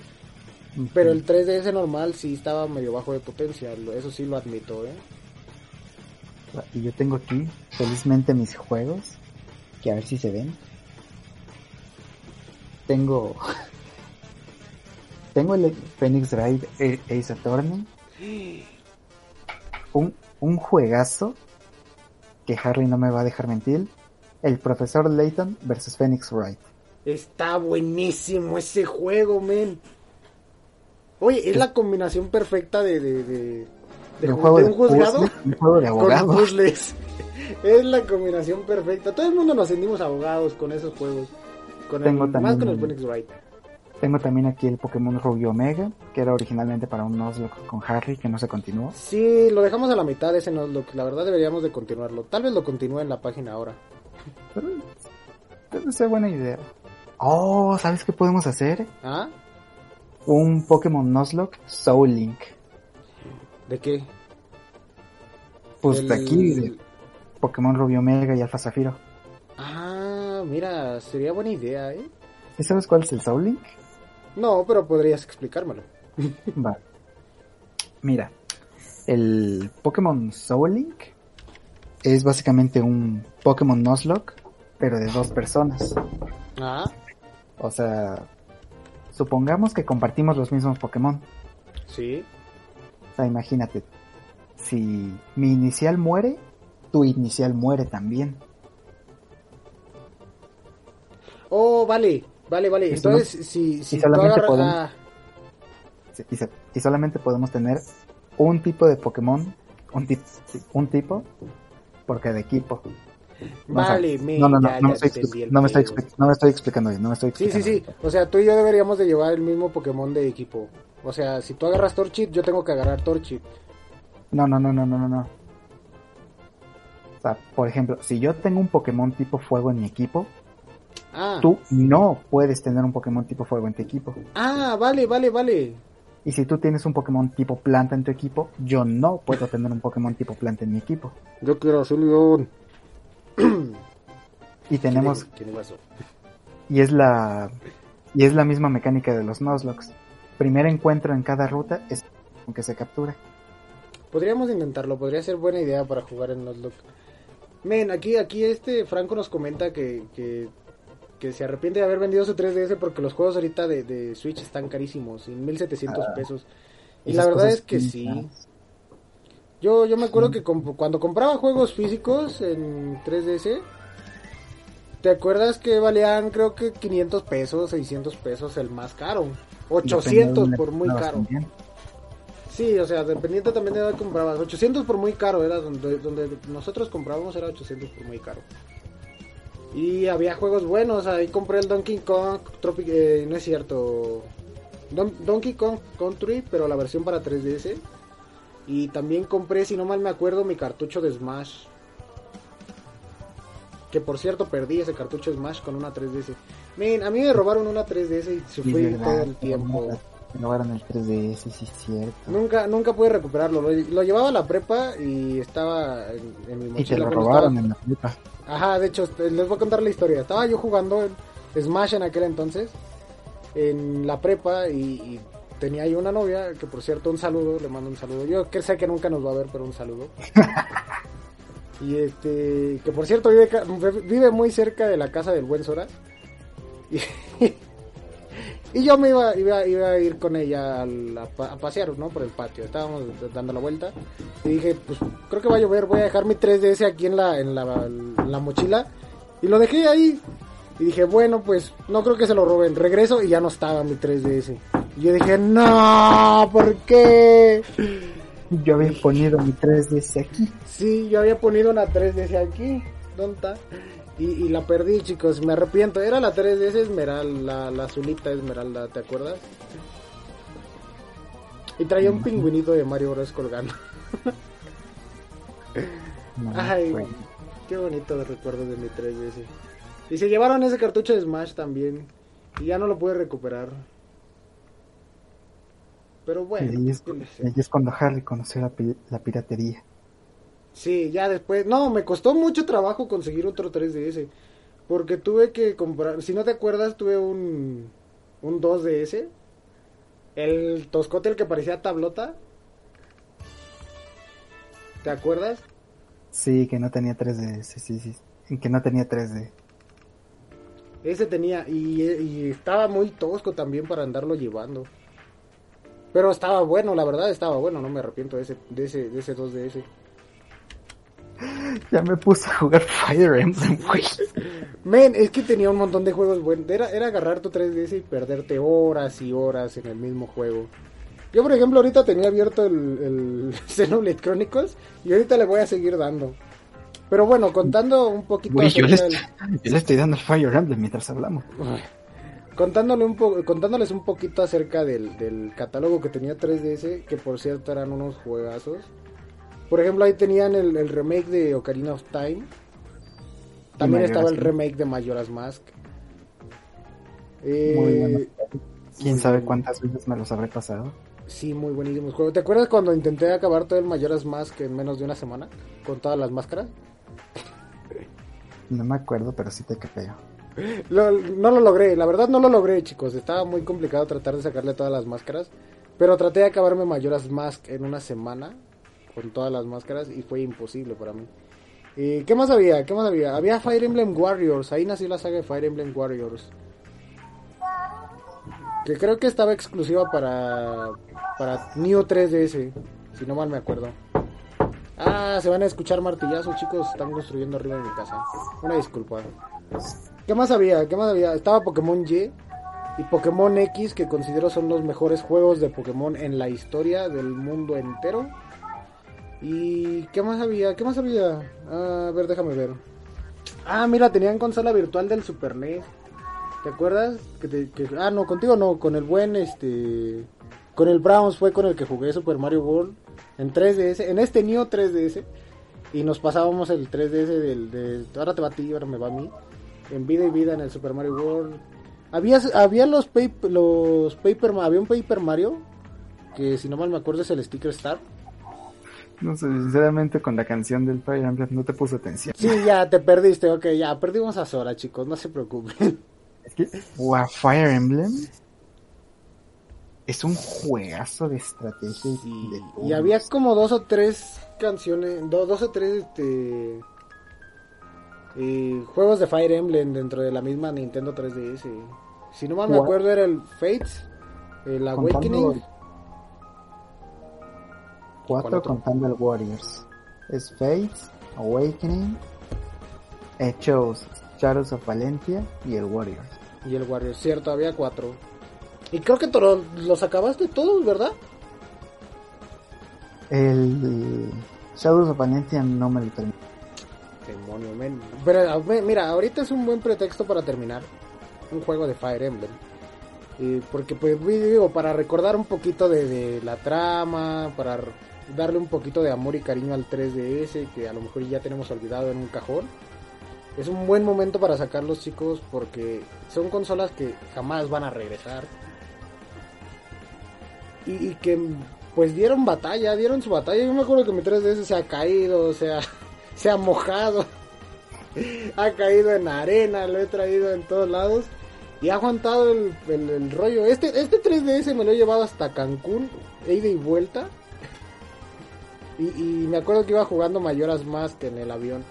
pero el 3DS normal sí estaba medio bajo de potencia, eso sí lo admito, ¿eh? Y yo tengo aquí, felizmente, mis juegos. Que a ver si se ven. Tengo... Tengo el Phoenix Wright eh, Ace Attorney. Un, un juegazo que Harry no me va a dejar mentir. El profesor Layton versus Phoenix Wright. Está buenísimo ese juego, men. Oye, es la combinación perfecta de... de, de, de un ju- juego de un juzgado puzzle, un juego de con abogado. puzzles. Es la combinación perfecta. Todo el mundo nos sentimos abogados con esos juegos. Con Tengo el, también más con el Phoenix Wright. Tengo también aquí el Pokémon Rubio Omega, que era originalmente para un Nuzlocke con Harry, que no se continuó. Sí, lo dejamos a la mitad ese Nuzlocke. La verdad deberíamos de continuarlo. Tal vez lo continúe en la página ahora. Pero ser buena idea. Oh, ¿sabes qué podemos hacer? ¿Ah? Un Pokémon Nuzlocke Soul Link. ¿De qué? Pues El- de aquí, de Pokémon Rubio Omega y Alfa Zafiro. Ah, mira, sería buena idea, ¿eh? ¿Sí sabes cuál es el Soul Link? No, pero podrías explicármelo. Va. Mira, el Pokémon Soul Link es básicamente un Pokémon Nuzlocke, pero de dos personas. Ah, O sea, supongamos que compartimos los mismos Pokémon. sí. O sea, imagínate, si mi inicial muere, tu inicial muere también. Oh, vale, vale, vale. Y Entonces, si, si tú solamente agarras... podemos- Y, y solamente podemos tener un tipo de Pokémon, un, un tipo, por cada equipo. Vale, me, no, no, no, ya, no me estoy, no me estoy pedo. expli- no me estoy explicando bien, no me estoy Sí, sí, explicando sí. O sea, tú y yo deberíamos de llevar el mismo Pokémon de equipo. O sea, si tú agarras Torchit, yo tengo que agarrar Torchit. No, no, no, no, no, no, no. O sea, por ejemplo, si yo tengo un Pokémon tipo fuego en mi equipo, Ah, tú no puedes tener un Pokémon tipo fuego en tu equipo. ah, vale, vale, vale. Y si tú tienes un Pokémon tipo planta en tu equipo, yo no puedo tener un Pokémon tipo planta en mi equipo. Yo quiero ser león. Y tenemos, y es la, y es la misma mecánica de los Nuzlocke. Primer encuentro en cada ruta es con que se captura. Podríamos intentarlo, podría ser buena idea para jugar en Nuzlocke. Men, aquí, aquí este Franco nos comenta que, que, que se arrepiente de haber vendido su 3DS porque los juegos ahorita de, de Switch están carísimos, en 1700 Ah, pesos. Y la verdad es que sí, sí. Yo, yo me acuerdo que comp- cuando compraba juegos físicos en 3DS, ¿te acuerdas que valían creo que 500 pesos, 600 pesos el más caro? depende de 800 dónde por muy caro. también. Sí, o sea, dependiente también de dónde comprabas. 800 por muy caro, era donde, donde nosotros comprábamos era 800 por muy caro. Y había juegos buenos, ahí compré el Donkey Kong Tropic, eh, no es cierto, Don- Donkey Kong Country, pero la versión para 3DS. Y también compré, si no mal me acuerdo, mi cartucho de Smash. Que por cierto perdí ese cartucho de Smash con una 3DS. Men, a mí me robaron una 3DS y se Sí, fue todo el tiempo. te robaron el 3DS, sí, es cierto. Nunca, nunca pude recuperarlo. Lo, lo llevaba a la prepa y estaba en, en mi Y te mochila. lo robaron estaba- en la flipa. Ajá, de hecho, les voy a contar la historia. Estaba yo jugando en Smash en aquel entonces, en la prepa, y, y tenía yo una novia, que por cierto, un saludo, le mando un saludo. Yo que sé que nunca nos va a ver, pero un saludo. y este, que por cierto, vive, vive muy cerca de la casa del buen Sora. Y, y yo me iba, iba, iba a ir con ella a pasear, ¿no? Por el patio. Estábamos dando la vuelta. Y dije, pues creo que va a llover, voy a dejar mi 3DS aquí en la, en la, en la mochila. Y lo dejé ahí. Y dije, bueno, pues no creo que se lo roben. Regreso y ya no estaba mi 3DS. Y yo dije, no, ¿por qué? Yo había ponido mi 3DS aquí. Sí, yo había ponido una 3DS aquí. ¿Dónde está? Y, y la perdí, chicos. Me arrepiento. Era la 3DS Esmeralda, la, la azulita Esmeralda, ¿te acuerdas? Y traía un pingüinito de Mario Bros. colgando. Ay, qué bonito recuerdo de mi 3DS. Y se llevaron ese cartucho de Smash también. Y ya no lo pude recuperar. Pero bueno. y ahí es, cuando Harley conoció la, la piratería. Sí, ya después. No, me costó mucho trabajo conseguir otro 3DS. Porque tuve que comprar. Si no te acuerdas, tuve un. Un 2DS. El toscote, el que parecía tablota. ¿Te acuerdas? Sí, que no tenía 3DS, sí, sí. sí, Que no tenía 3D. Ese tenía. Y, y estaba muy tosco también para andarlo llevando. Pero estaba bueno, la verdad estaba bueno. No me arrepiento de ese, de ese, de ese 2DS. Ya me puse a jugar Fire Emblem, güey. Men, es que tenía un montón de juegos buenos. Era, era agarrar tu 3DS y perderte horas y horas en el mismo juego. Yo, por ejemplo, ahorita tenía abierto el, el Xenoblade Chronicles y ahorita le voy a seguir dando. Pero bueno, contando un poquito Güey, yo, le del- yo le estoy dando el Fire Emblem mientras hablamos. Contándole un po- contándoles un poquito acerca del, del catálogo que tenía 3DS, que por cierto eran unos juegazos. Por ejemplo, ahí tenían el, el remake de Ocarina of Time. También estaba el remake de Majora's Mask. Eh, Muy bueno. Quién sabe cuántas veces me los habré pasado. Sí, muy buenísimos juegos. ¿Te acuerdas cuando intenté acabar todo el Majora's Mask en menos de una semana? Con todas las máscaras. No me acuerdo, pero sí te capeo. No lo logré, la verdad no lo logré, chicos. Estaba muy complicado tratar de sacarle todas las máscaras. Pero traté de acabarme Majora's Mask en una semana con todas las máscaras y fue imposible para mí. ¿Y qué más había? ¿Qué más había? Había Fire Emblem Warriors. Ahí nació la saga de Fire Emblem Warriors. Que creo que estaba exclusiva para para Neo 3DS, si no mal me acuerdo. Ah, se van a escuchar martillazos, chicos. Están construyendo arriba de mi casa. Una disculpa. ¿Qué más había? ¿Qué más había? Estaba Pokémon Y y Pokémon X, que considero son los mejores juegos de Pokémon en la historia del mundo entero. ¿Y qué más había? ¿Qué más había? Ah, a ver, déjame ver. Ah, mira, tenían consola virtual del Super NES. ¿Te acuerdas? Que te- ah, no, contigo no, con el buen este Con el Browns fue con el que jugué Super Mario World en 3DS, en este Neo 3DS. Y nos pasábamos el 3DS del, de ahora te va a ti, ahora me va a mí. En vida y vida en el Super Mario World. Había, había los, paper, los Paper había un Paper Mario que si no mal me acuerdo es el Sticker Star. No sé, sinceramente con la canción del Fire Emblem no te puse atención. Sí, ya te perdiste, ok, ya perdimos a Sora, chicos, no se preocupen. Es que, wow, Fire Emblem es un juegazo de estrategia y, había como dos o tres canciones, dos, o tres este, eh, juegos de Fire Emblem dentro de la misma Nintendo 3DS. Si no mal me acuerdo era el Fates, el Awakening. Cuatro contando el Warriors. Es Fates, Awakening, Hechos, Shadows of Valentia y el Warriors. Y el Warriors, cierto, había cuatro. Y creo que los acabaste todos, ¿verdad? El Shadows of Valentia no me lo terminé. Demonio, men. Pero mira, ahorita es un buen pretexto para terminar un juego de Fire Emblem. porque pues digo, para recordar un poquito de, la trama, para darle un poquito de amor y cariño al 3DS que a lo mejor ya tenemos olvidado en un cajón. Es un buen momento para sacarlos chicos porque son consolas que jamás van a regresar y, que pues dieron batalla, dieron su batalla. Yo me acuerdo que mi 3DS se ha caído, se ha, se ha mojado, ha caído en arena, lo he traído en todos lados y ha aguantado el, el, rollo. Este, este 3DS me lo he llevado hasta Cancún, he ido y vuelta. Y, me acuerdo que iba jugando mayoras más que en el avión.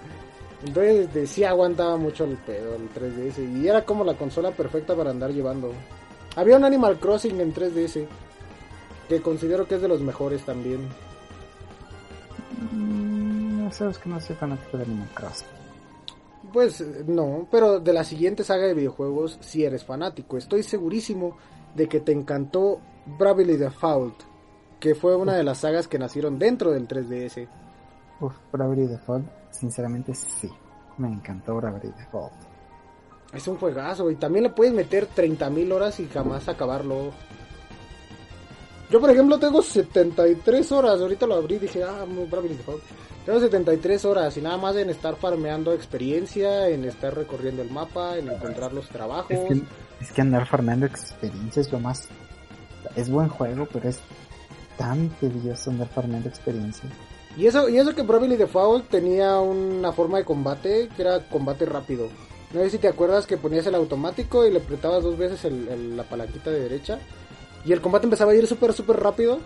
Entonces este, sí aguantaba mucho el pedo el 3DS. Y era como la consola perfecta para andar llevando. Había un Animal Crossing en 3DS que considero que es de los mejores también. Mm, no sabes que no soy fanático de Animal Crossing. Pues no, pero de la siguiente saga de videojuegos sí eres fanático. Estoy segurísimo de que te encantó Bravely Default, que fue una de las sagas que nacieron dentro del 3DS. Uf, Bravely Default, sinceramente sí. Me encantó Bravely Default. Es un juegazo y también le puedes meter 30.000 horas y jamás acabarlo. Yo, por ejemplo, tengo 73 horas. Ahorita lo abrí y dije, ah, muy bravo. Tengo 73 horas y nada más en estar farmeando experiencia, en estar recorriendo el mapa, en encontrar los trabajos. Es que, andar farmeando experiencia es lo más. Es buen juego, pero es tan tedioso andar farmeando experiencia. Y eso, y eso que Bravely Default tenía una forma de combate que era combate rápido. No sé si te acuerdas que ponías el automático y le apretabas dos veces la palanquita de derecha y el combate empezaba a ir súper, súper rápido.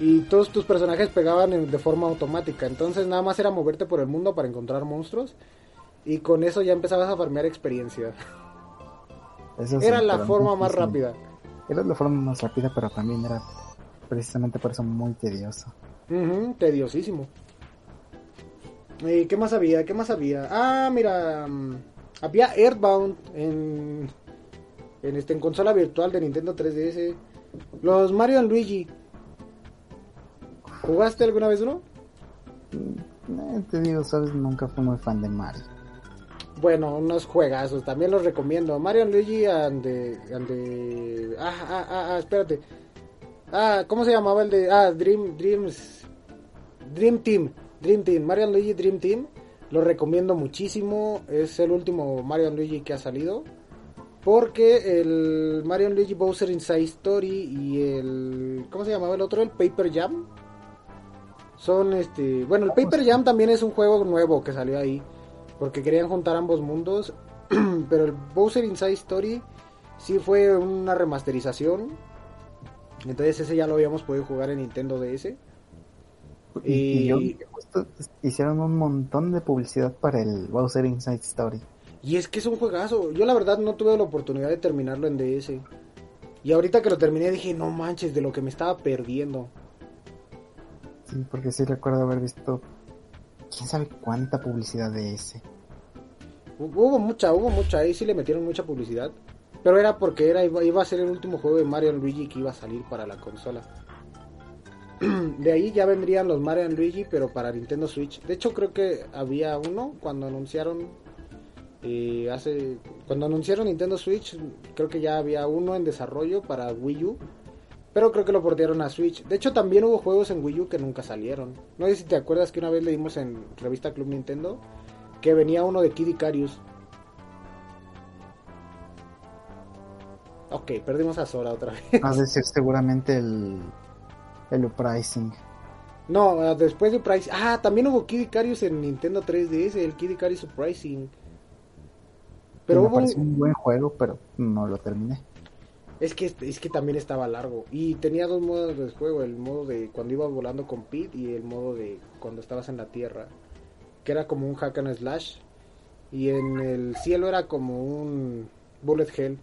Y todos tus personajes pegaban de forma automática. Entonces nada más era moverte por el mundo para encontrar monstruos. Y con eso ya empezabas a farmear experiencia. era la forma más rápida. Era la forma más rápida, pero también era precisamente por eso muy tedioso. tediosísimo. ¿Y qué más había? ¿Qué más había? Ah, mira. Mm, había Earthbound en, en, este, en consola virtual de Nintendo 3DS. Los Mario y Luigi. ¿Jugaste alguna vez uno? Mm, te digo, sabes, nunca fui muy fan de Mario. Bueno, unos juegazos, también los recomiendo. Mario Luigi and the, Ah, ah, ah, ah, espérate. Ah, ¿cómo se llamaba el de... Ah, Dream, Dreams... Dream Team. Dream Team. Mario Luigi Dream Team. Lo recomiendo muchísimo. Es el último Mario Luigi que ha salido. Porque el Mario Luigi Bowser Inside Story y el. ¿Cómo se llamaba el otro? El Paper Jam. Son este. Bueno, el Paper Jam también es un juego nuevo que salió ahí. Porque querían juntar ambos mundos. Pero el Bowser Inside Story sí fue una remasterización. Entonces ese ya lo habíamos podido jugar en Nintendo DS. Y, y... hicieron un montón de publicidad para el Bowser Inside Story. Y es que es un juegazo. Yo la verdad no tuve la oportunidad de terminarlo en DS. Y ahorita que lo terminé dije, no manches, de lo que me estaba perdiendo. Sí, porque sí recuerdo haber visto, quién sabe cuánta publicidad de ese. Hubo mucha, hubo mucha, ahí sí le metieron mucha publicidad. Pero era porque era iba a ser el último juego de Mario Luigi que iba a salir para la consola. De ahí ya vendrían los Mario Luigi, pero para Nintendo Switch. De hecho, creo que había uno cuando anunciaron y hace cuando anunciaron Nintendo Switch, creo que ya había uno en desarrollo para Wii U, Pero creo que lo portearon a Switch. De hecho, también hubo juegos en Wii U que nunca salieron. No sé si te acuerdas que una vez leímos en revista Club Nintendo que venía uno de Kid Icarus. Ok, perdimos a Sora otra vez. Vas a decir seguramente el, el Uprising. No, ah, después de Uprising. Ah, también hubo Kid Icarus en Nintendo 3DS, el Kid Icarus Uprising. Pero me hubo un buen juego, pero no lo terminé. Es que, es que también estaba largo. Y tenía dos modos de juego: el modo de cuando ibas volando con Pete y el modo de cuando estabas en la tierra. Que era como un hack and slash. Y en el cielo era como un bullet hell.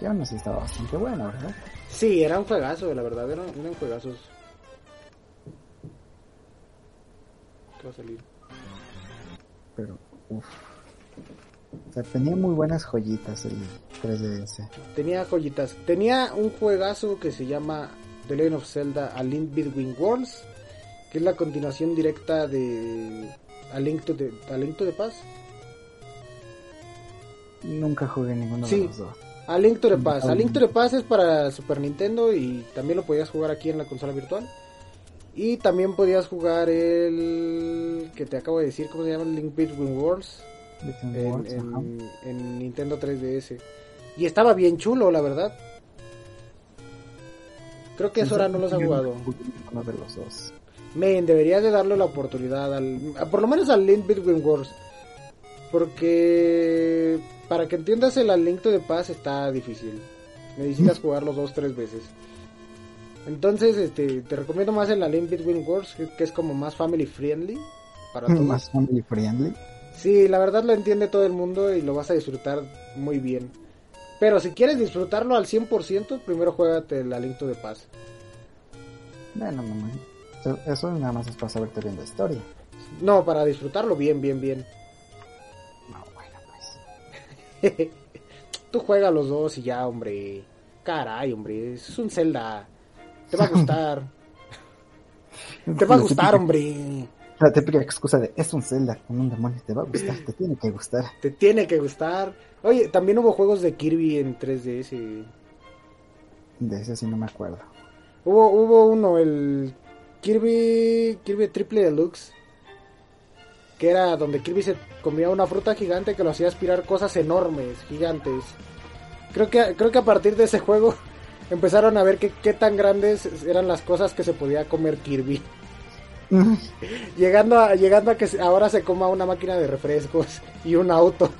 Ya no sé, estaba bastante bueno, ¿verdad? Sí, era un juegazo, la verdad, eran, eran juegazos. ¿Qué va a salir? Pero, uff. Sea, tenía muy buenas joyitas el 3DS. Tenía joyitas. Tenía un juegazo que se llama The Legend of Zelda A Link Between Worlds, que es la continuación directa de A Link to the, A Link to the Past. Nunca jugué ninguno de los dos. A Link to the Past. A Link to the Past es para Super Nintendo y también lo podías jugar aquí en la consola virtual. Y también podías jugar el que te acabo de decir, ¿cómo se llama? Link Between Worlds. En, Nintendo 3DS. Y estaba bien chulo, la verdad. Creo que ahora no los ha jugado. Los dos. Men, deberías de darle la oportunidad al, por lo menos al Link Between Worlds. Porque para que entiendas el aliento de paz está difícil. Necesitas jugarlo dos, tres veces. Entonces, este, te recomiendo más el Link Between Worlds, que, es como más family friendly. Para todos. Más family friendly. Sí, la verdad lo entiende todo el mundo y lo vas a disfrutar muy bien. Pero si quieres disfrutarlo al 100%, primero juégate el aliento de paz. Bueno, no, eso nada más es para saberte bien la historia. No, para disfrutarlo bien, bien, bien. Tú juega los dos y ya, hombre. Caray, hombre. Es un Zelda. Te va a gustar. te va a gustar, hombre. La típica excusa de es un Zelda con un demonio, te va a gustar, te tiene que gustar. Te tiene que gustar. Oye, también hubo juegos de Kirby en 3DS. De ese sí no me acuerdo. Hubo, hubo uno, el Kirby, Kirby Triple Deluxe, que era donde Kirby se comía una fruta gigante que lo hacía aspirar cosas enormes, gigantes. Creo que, creo que a partir de ese juego empezaron a ver qué, tan grandes eran las cosas que se podía comer Kirby. llegando a llegando a que ahora se coma una máquina de refrescos y un auto.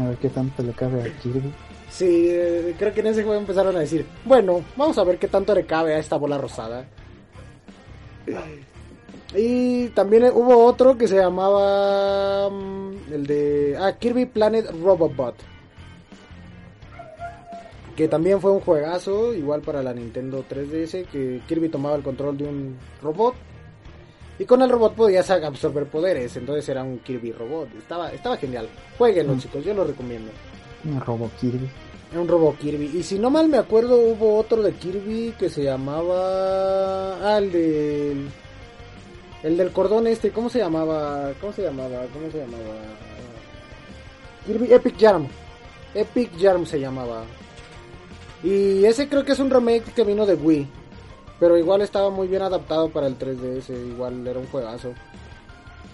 A ver qué tanto le cabe a Kirby. Sí, eh, creo que en ese juego empezaron a decir, bueno, vamos a ver qué tanto le cabe a esta bola rosada. Y también hubo otro que se llamaba mm, el de ah, Kirby Planet Robobot. Que también fue un juegazo, igual para la Nintendo 3DS, que Kirby tomaba el control de un robot. Y con el robot podías absorber poderes, entonces era un Kirby robot. Estaba, estaba genial. Jueguenlo mm. chicos, yo lo recomiendo. Un robot Kirby. Un robot Kirby. Y si no mal me acuerdo, hubo otro de Kirby que se llamaba... Ah, el del... El del cordón este, ¿cómo se llamaba? ¿Cómo se llamaba? ¿Cómo se llamaba? Kirby Epic Jarm. Epic Jarm se llamaba. Y ese creo que es un remake que vino de Wii. Pero igual estaba muy bien adaptado para el 3DS. Igual era un juegazo.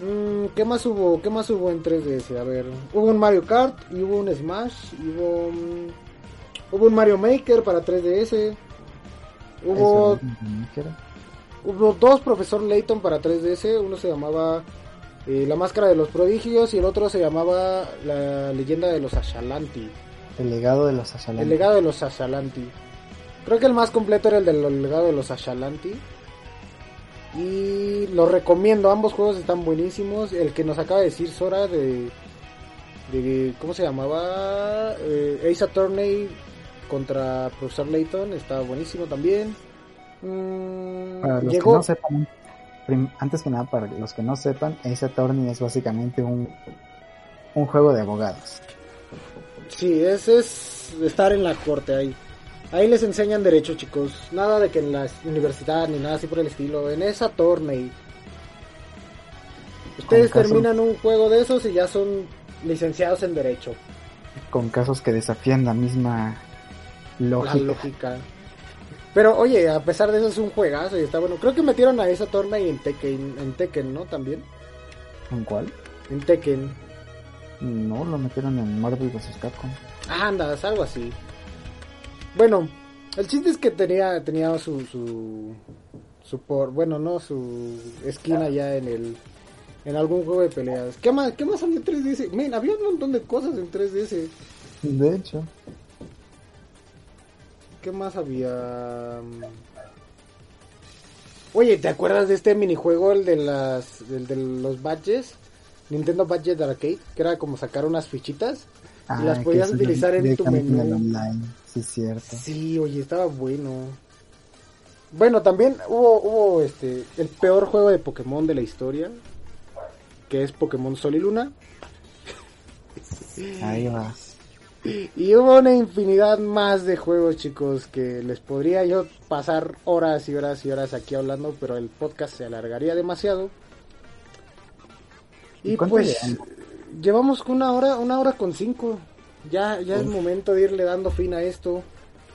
Mm, ¿Qué más hubo? ¿Qué más hubo en 3DS? A ver. Hubo un Mario Kart. Y hubo un Smash. Y hubo un... Hubo un Mario Maker para 3DS. Hubo... Hubo dos Profesor Layton para 3DS, uno se llamaba eh, La Máscara de los Prodigios y el otro se llamaba La Leyenda de los Ashalanti. El legado de los Ashalanti. El legado de los Ashalanti. Creo que el más completo era el del legado de los Ashalanti. Y lo recomiendo, ambos juegos están buenísimos. El que nos acaba de decir Sora de... de ¿Cómo se llamaba? Eh, Ace Attorney contra Profesor Layton, está buenísimo también. Mm, para los que no sepan, antes que nada, para los que no sepan, Ace Attorney es básicamente un, un juego de abogados. Sí, ese es estar en la corte ahí. Ahí les enseñan derecho, chicos. Nada de que en la universidad ni nada así por el estilo. En esa Attorney. Ustedes terminan un juego de esos y ya son licenciados en derecho. Con casos que desafían la misma lógica. La lógica. Pero oye, a pesar de eso es un juegazo y está bueno. Creo que metieron a esa torna y en Tekken, en Tekken, ¿no? También. ¿En cuál? En Tekken. No, lo metieron en Marvel vs. Capcom. Ah, andas, algo así. Bueno, el chiste es que tenía, tenía su, su, su por, bueno, no, su esquina ya en el, en algún juego de peleas. ¿Qué más, qué más había en 3DS? Men, había un montón de cosas en 3DS. De hecho. ¿Qué más había? Oye, ¿te acuerdas de este minijuego, el de las, el de los badges? Nintendo Badget Arcade, que era como sacar unas fichitas y las Ah, podías utilizar en tu en menú. online. Sí, cierto. Sí, oye, estaba bueno. Bueno, también hubo, hubo este, el peor juego de Pokémon de la historia, que es Pokémon Sol y Luna. Ahí vas. Y hubo una infinidad más de juegos, chicos, que les podría yo pasar horas y horas y horas aquí hablando, pero el podcast se alargaría demasiado. Y ¿Cuánto pues? Llevamos una hora, una hora con cinco. Ya, ya es momento de irle dando fin a esto.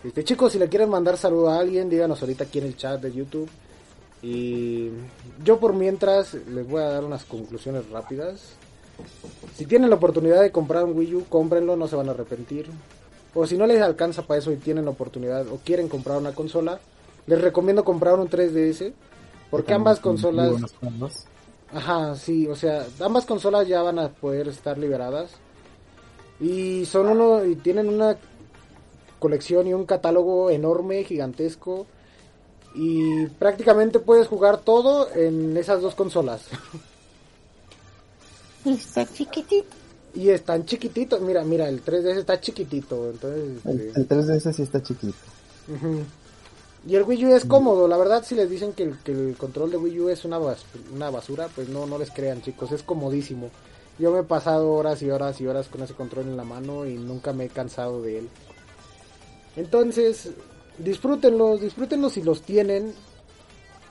Este, chicos, si le quieren mandar saludo a alguien, díganos ahorita aquí en el chat de YouTube. Y yo por mientras les voy a dar unas conclusiones rápidas. Si tienen la oportunidad de comprar un Wii U, cómprenlo, no se van a arrepentir. O si no les alcanza para eso y tienen la oportunidad o quieren comprar una consola, les recomiendo comprar un 3DS. Porque ambas consolas... Ajá, sí, o sea, ambas consolas ya van a poder estar liberadas. Y son uno, y tienen una colección y un catálogo enorme, gigantesco. Y prácticamente puedes jugar todo en esas dos consolas. Está chiquitito. Y están chiquititos, mira, mira, el 3DS está chiquitito, entonces... El, este, el 3DS sí está chiquito. Y el Wii U es cómodo, la verdad si les dicen que el, control de Wii U es una basura, pues no, no les crean chicos, es comodísimo. Yo me he pasado horas y horas y horas con ese control en la mano y nunca me he cansado de él. Entonces, disfrútenlos, disfrútenlos si los tienen.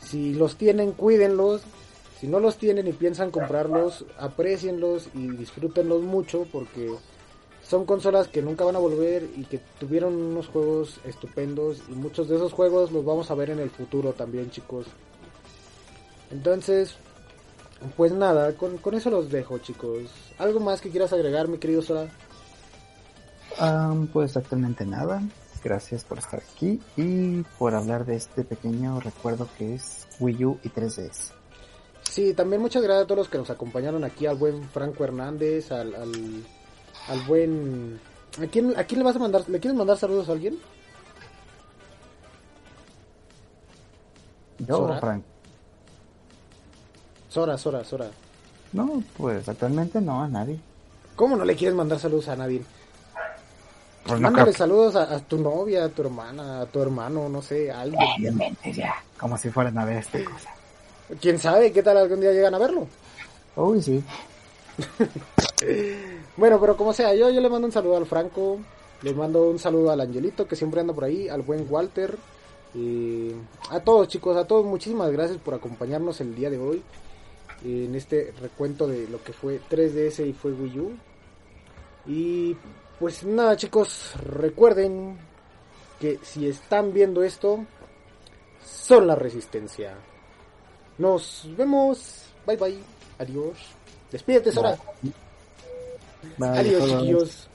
Si los tienen, cuídenlos. Si no los tienen y piensan comprarlos, aprecienlos y disfrútenlos mucho porque son consolas que nunca van a volver y que tuvieron unos juegos estupendos y muchos de esos juegos los vamos a ver en el futuro también chicos. Entonces, pues nada, con, con eso los dejo chicos. ¿Algo más que quieras agregar mi querido Sora? Ah, pues actualmente nada. Gracias por estar aquí y por hablar de este pequeño recuerdo que es Wii U y 3DS. Sí, también muchas gracias a todos los que nos acompañaron aquí, al buen Franco Hernández, al, al, al buen... ¿A quién, ¿A quién le vas a mandar? ¿Le quieres mandar saludos a alguien? Yo, Sora. Frank. Sora, Sora, Sora. No, pues actualmente no, a nadie. ¿Cómo no le quieres mandar saludos a nadie? Pues no Mándale saludos a, a tu novia, a tu hermana, a tu hermano, no sé, a alguien. Obviamente ya, como si fueran a ver esta cosa. ¿Quién sabe qué tal algún día llegan a verlo? Uy, sí. Bueno, pero como sea, yo, yo le mando un saludo al Franco, le mando un saludo al Angelito que siempre anda por ahí, al buen Walter, y a todos chicos, a todos muchísimas gracias por acompañarnos el día de hoy en este recuento de lo que fue 3DS y fue Wii U. Y pues nada chicos, recuerden que si están viendo esto, son la resistencia. Nos vemos, bye bye, adiós. Despídete Sora. Adiós chiquillos.